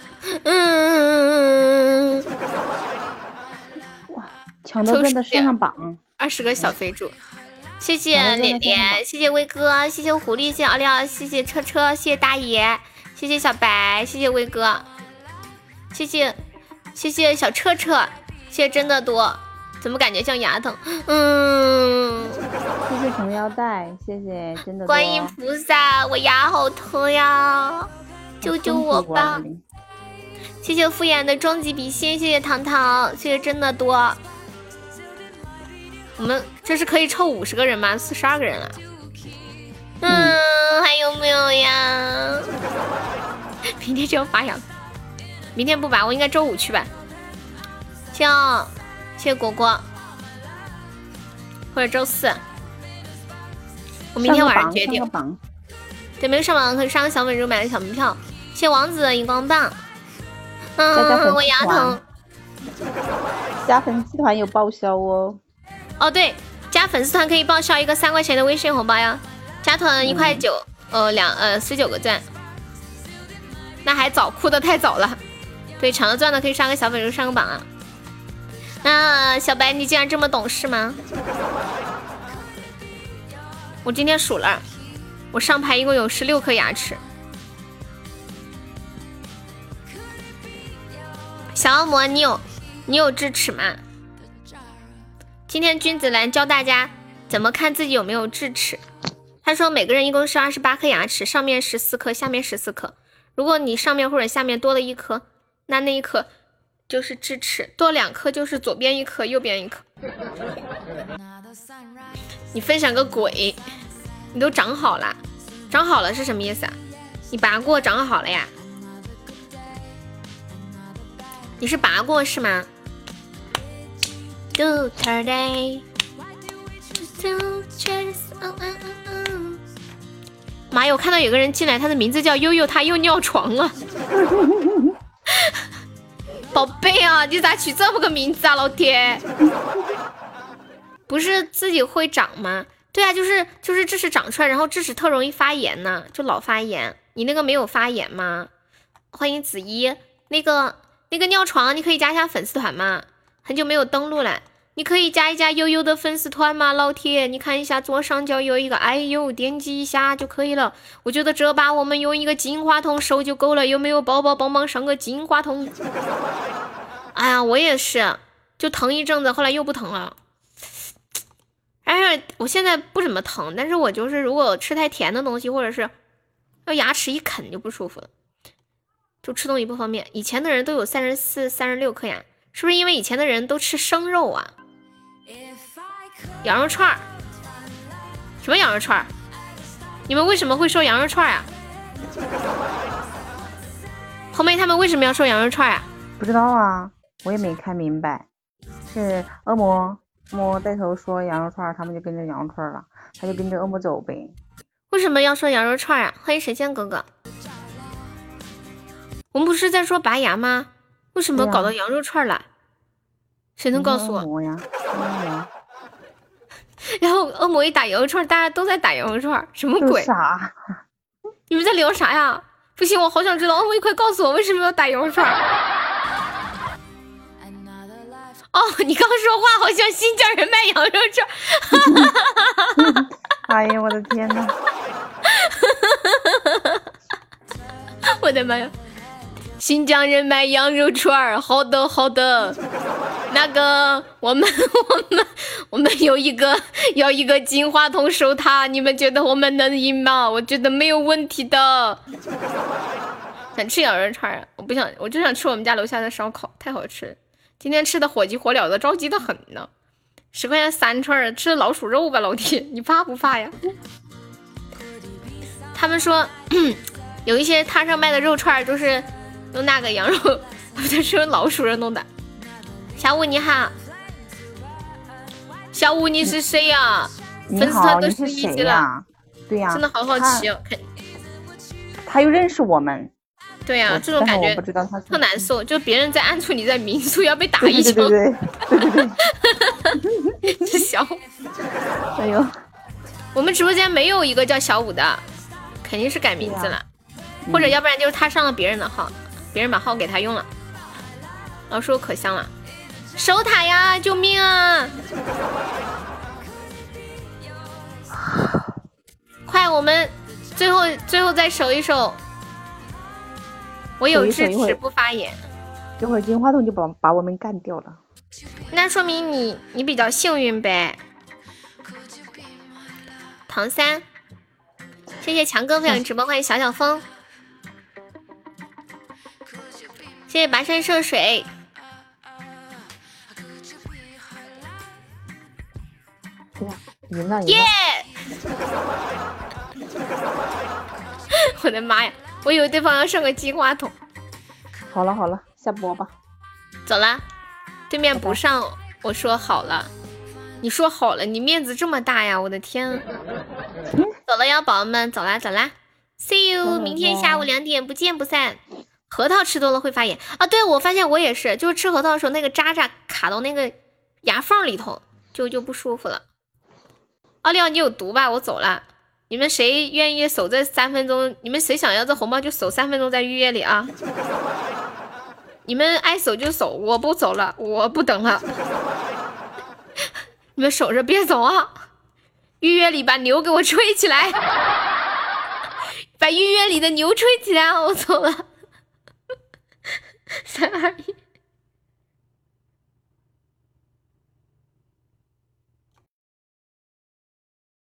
A: 嗯，
C: 哇，抢到真的上上榜，
A: 二十个小肥猪，谢谢脸脸，谢谢威哥，谢谢狐狸，谢谢奥利奥，谢谢车车，谢谢大爷，谢谢小白，谢谢威哥，谢谢谢谢小车车，谢谢真的多，怎么感觉像牙疼？嗯，
C: 谢谢红腰带，谢谢真的
A: 观音菩萨，我牙好疼呀，救救我吧！谢谢敷衍的终极比心，谢谢糖糖，谢谢真的多。我们这是可以凑五十个人吗？四十二个人了。嗯，还有没有呀？明天就要发扬，明天不吧？我应该周五去吧。行，谢谢果果，或者周四。我明天晚上决定。对，没有上榜可以上个小粉猪买个小门票。谢谢王子的荧光棒。嗯，我牙疼。
C: 加粉丝团有报销哦。
A: 哦，对，加粉丝团可以报销一个三块钱的微信红包呀。加团一块九，呃，两呃十九个钻。那还早，哭的太早了。对，抢了钻的可以上个小粉丝上个榜啊。那小白，你竟然这么懂事吗？我今天数了，我上排一共有十六颗牙齿。小恶魔，你有你有智齿吗？今天君子兰教大家怎么看自己有没有智齿。他说每个人一共是二十八颗牙齿，上面十四颗，下面十四颗。如果你上面或者下面多了一颗，那那一颗就是智齿，多两颗就是左边一颗，右边一颗。你分享个鬼！你都长好了，长好了是什么意思啊？你拔过长好了呀？你是拔过是吗？Do today。妈呀！我看到有个人进来，他的名字叫悠悠，他又尿床了。宝贝啊，你咋取这么个名字啊？老铁，不是自己会长吗？对啊，就是就是智齿长出来，然后智齿特容易发炎呢，就老发炎。你那个没有发炎吗？欢迎子一，那个那个尿床，你可以加一下粉丝团吗？很久没有登录了。你可以加一加悠悠的粉丝团吗，老铁？你看一下左上角有一个哎呦，点击一下就可以了。我觉得这把我们用一个金话筒收就够了，有没有宝宝帮忙上个金话筒？哎呀，我也是，就疼一阵子，后来又不疼了。哎，我现在不怎么疼，但是我就是如果吃太甜的东西，或者是要牙齿一啃就不舒服了，就吃东西不方便。以前的人都有三十四、三十六颗牙，是不是因为以前的人都吃生肉啊？羊肉串儿，什么羊肉串儿？你们为什么会说羊肉串儿呀？红梅他们为什么要说羊肉串儿呀？
C: 不知道啊，我也没看明白。是恶魔恶魔带头说羊肉串儿，他们就跟着羊肉串儿了，他就跟着恶魔走呗。
A: 为什么要说羊肉串儿啊？欢迎神仙哥哥。我们不是在说拔牙吗？为什么搞到羊肉串儿了？谁能告诉我？然后恶魔一打羊肉串，大家都在打羊肉串，什么鬼？
C: 啥？
A: 你们在聊啥呀？不行，我好想知道。恶魔，快告诉我为什么要打羊肉串？哦，你刚说话好像新疆人卖羊肉
C: 串。哎呀，我的天呐！
A: 我的妈呀！新疆人卖羊肉串儿，好的好的。那个，我们 我们我们有一个要一个金话筒收他，你们觉得我们能赢吗？我觉得没有问题的。想吃羊肉串儿，我不想，我就想吃我们家楼下的烧烤，太好吃了。今天吃的火急火燎的，着急的很呢。十块钱三串儿，吃老鼠肉吧，老铁，你怕不怕呀？他们说 有一些摊上卖的肉串儿，就是。用那个羊肉，不对，是用老鼠肉弄的。小五你好，小五你是谁呀？粉丝团都是一级了，
C: 对呀，
A: 真的好好奇哦。看，
C: 他又认识我们。
A: 对呀，这种感觉特难受，就别人在暗处，你在明处，要被打一
C: 枪。对对对
A: 对 这小，
C: 哎呦，
A: 我们直播间没有一个叫小五的，肯定是改名字了，或者要不然就是他上了别人的号。别人把号给他用了，老师我可香了，守塔呀！救命啊！快，我们最后最后再守一守。我有智齿不发言。
C: 一会儿金话筒就把把我们干掉了。
A: 那说明你你比较幸运呗。唐三，谢谢强哥分享直播，欢迎小小风。谢谢跋山涉水，耶！我的妈呀！我以为对方要上个金话筒。
C: 好了好了，下播吧。
A: 走了，对面不上，我说好了。你说好了，你面子这么大呀！我的天。走了呀，宝宝们，走啦走啦，See you，明天下午两点不见不散。核桃吃多了会发炎啊！对，我发现我也是，就是吃核桃的时候，那个渣渣卡到那个牙缝里头，就就不舒服了。奥利奥，你有毒吧？我走了。你们谁愿意守这三分钟？你们谁想要这红包就守三分钟在预约里啊！你们爱守就守，我不走了，我不等了。你们守着别走啊！预约里把牛给我吹起来，把预约里的牛吹起来，我走了。三二一，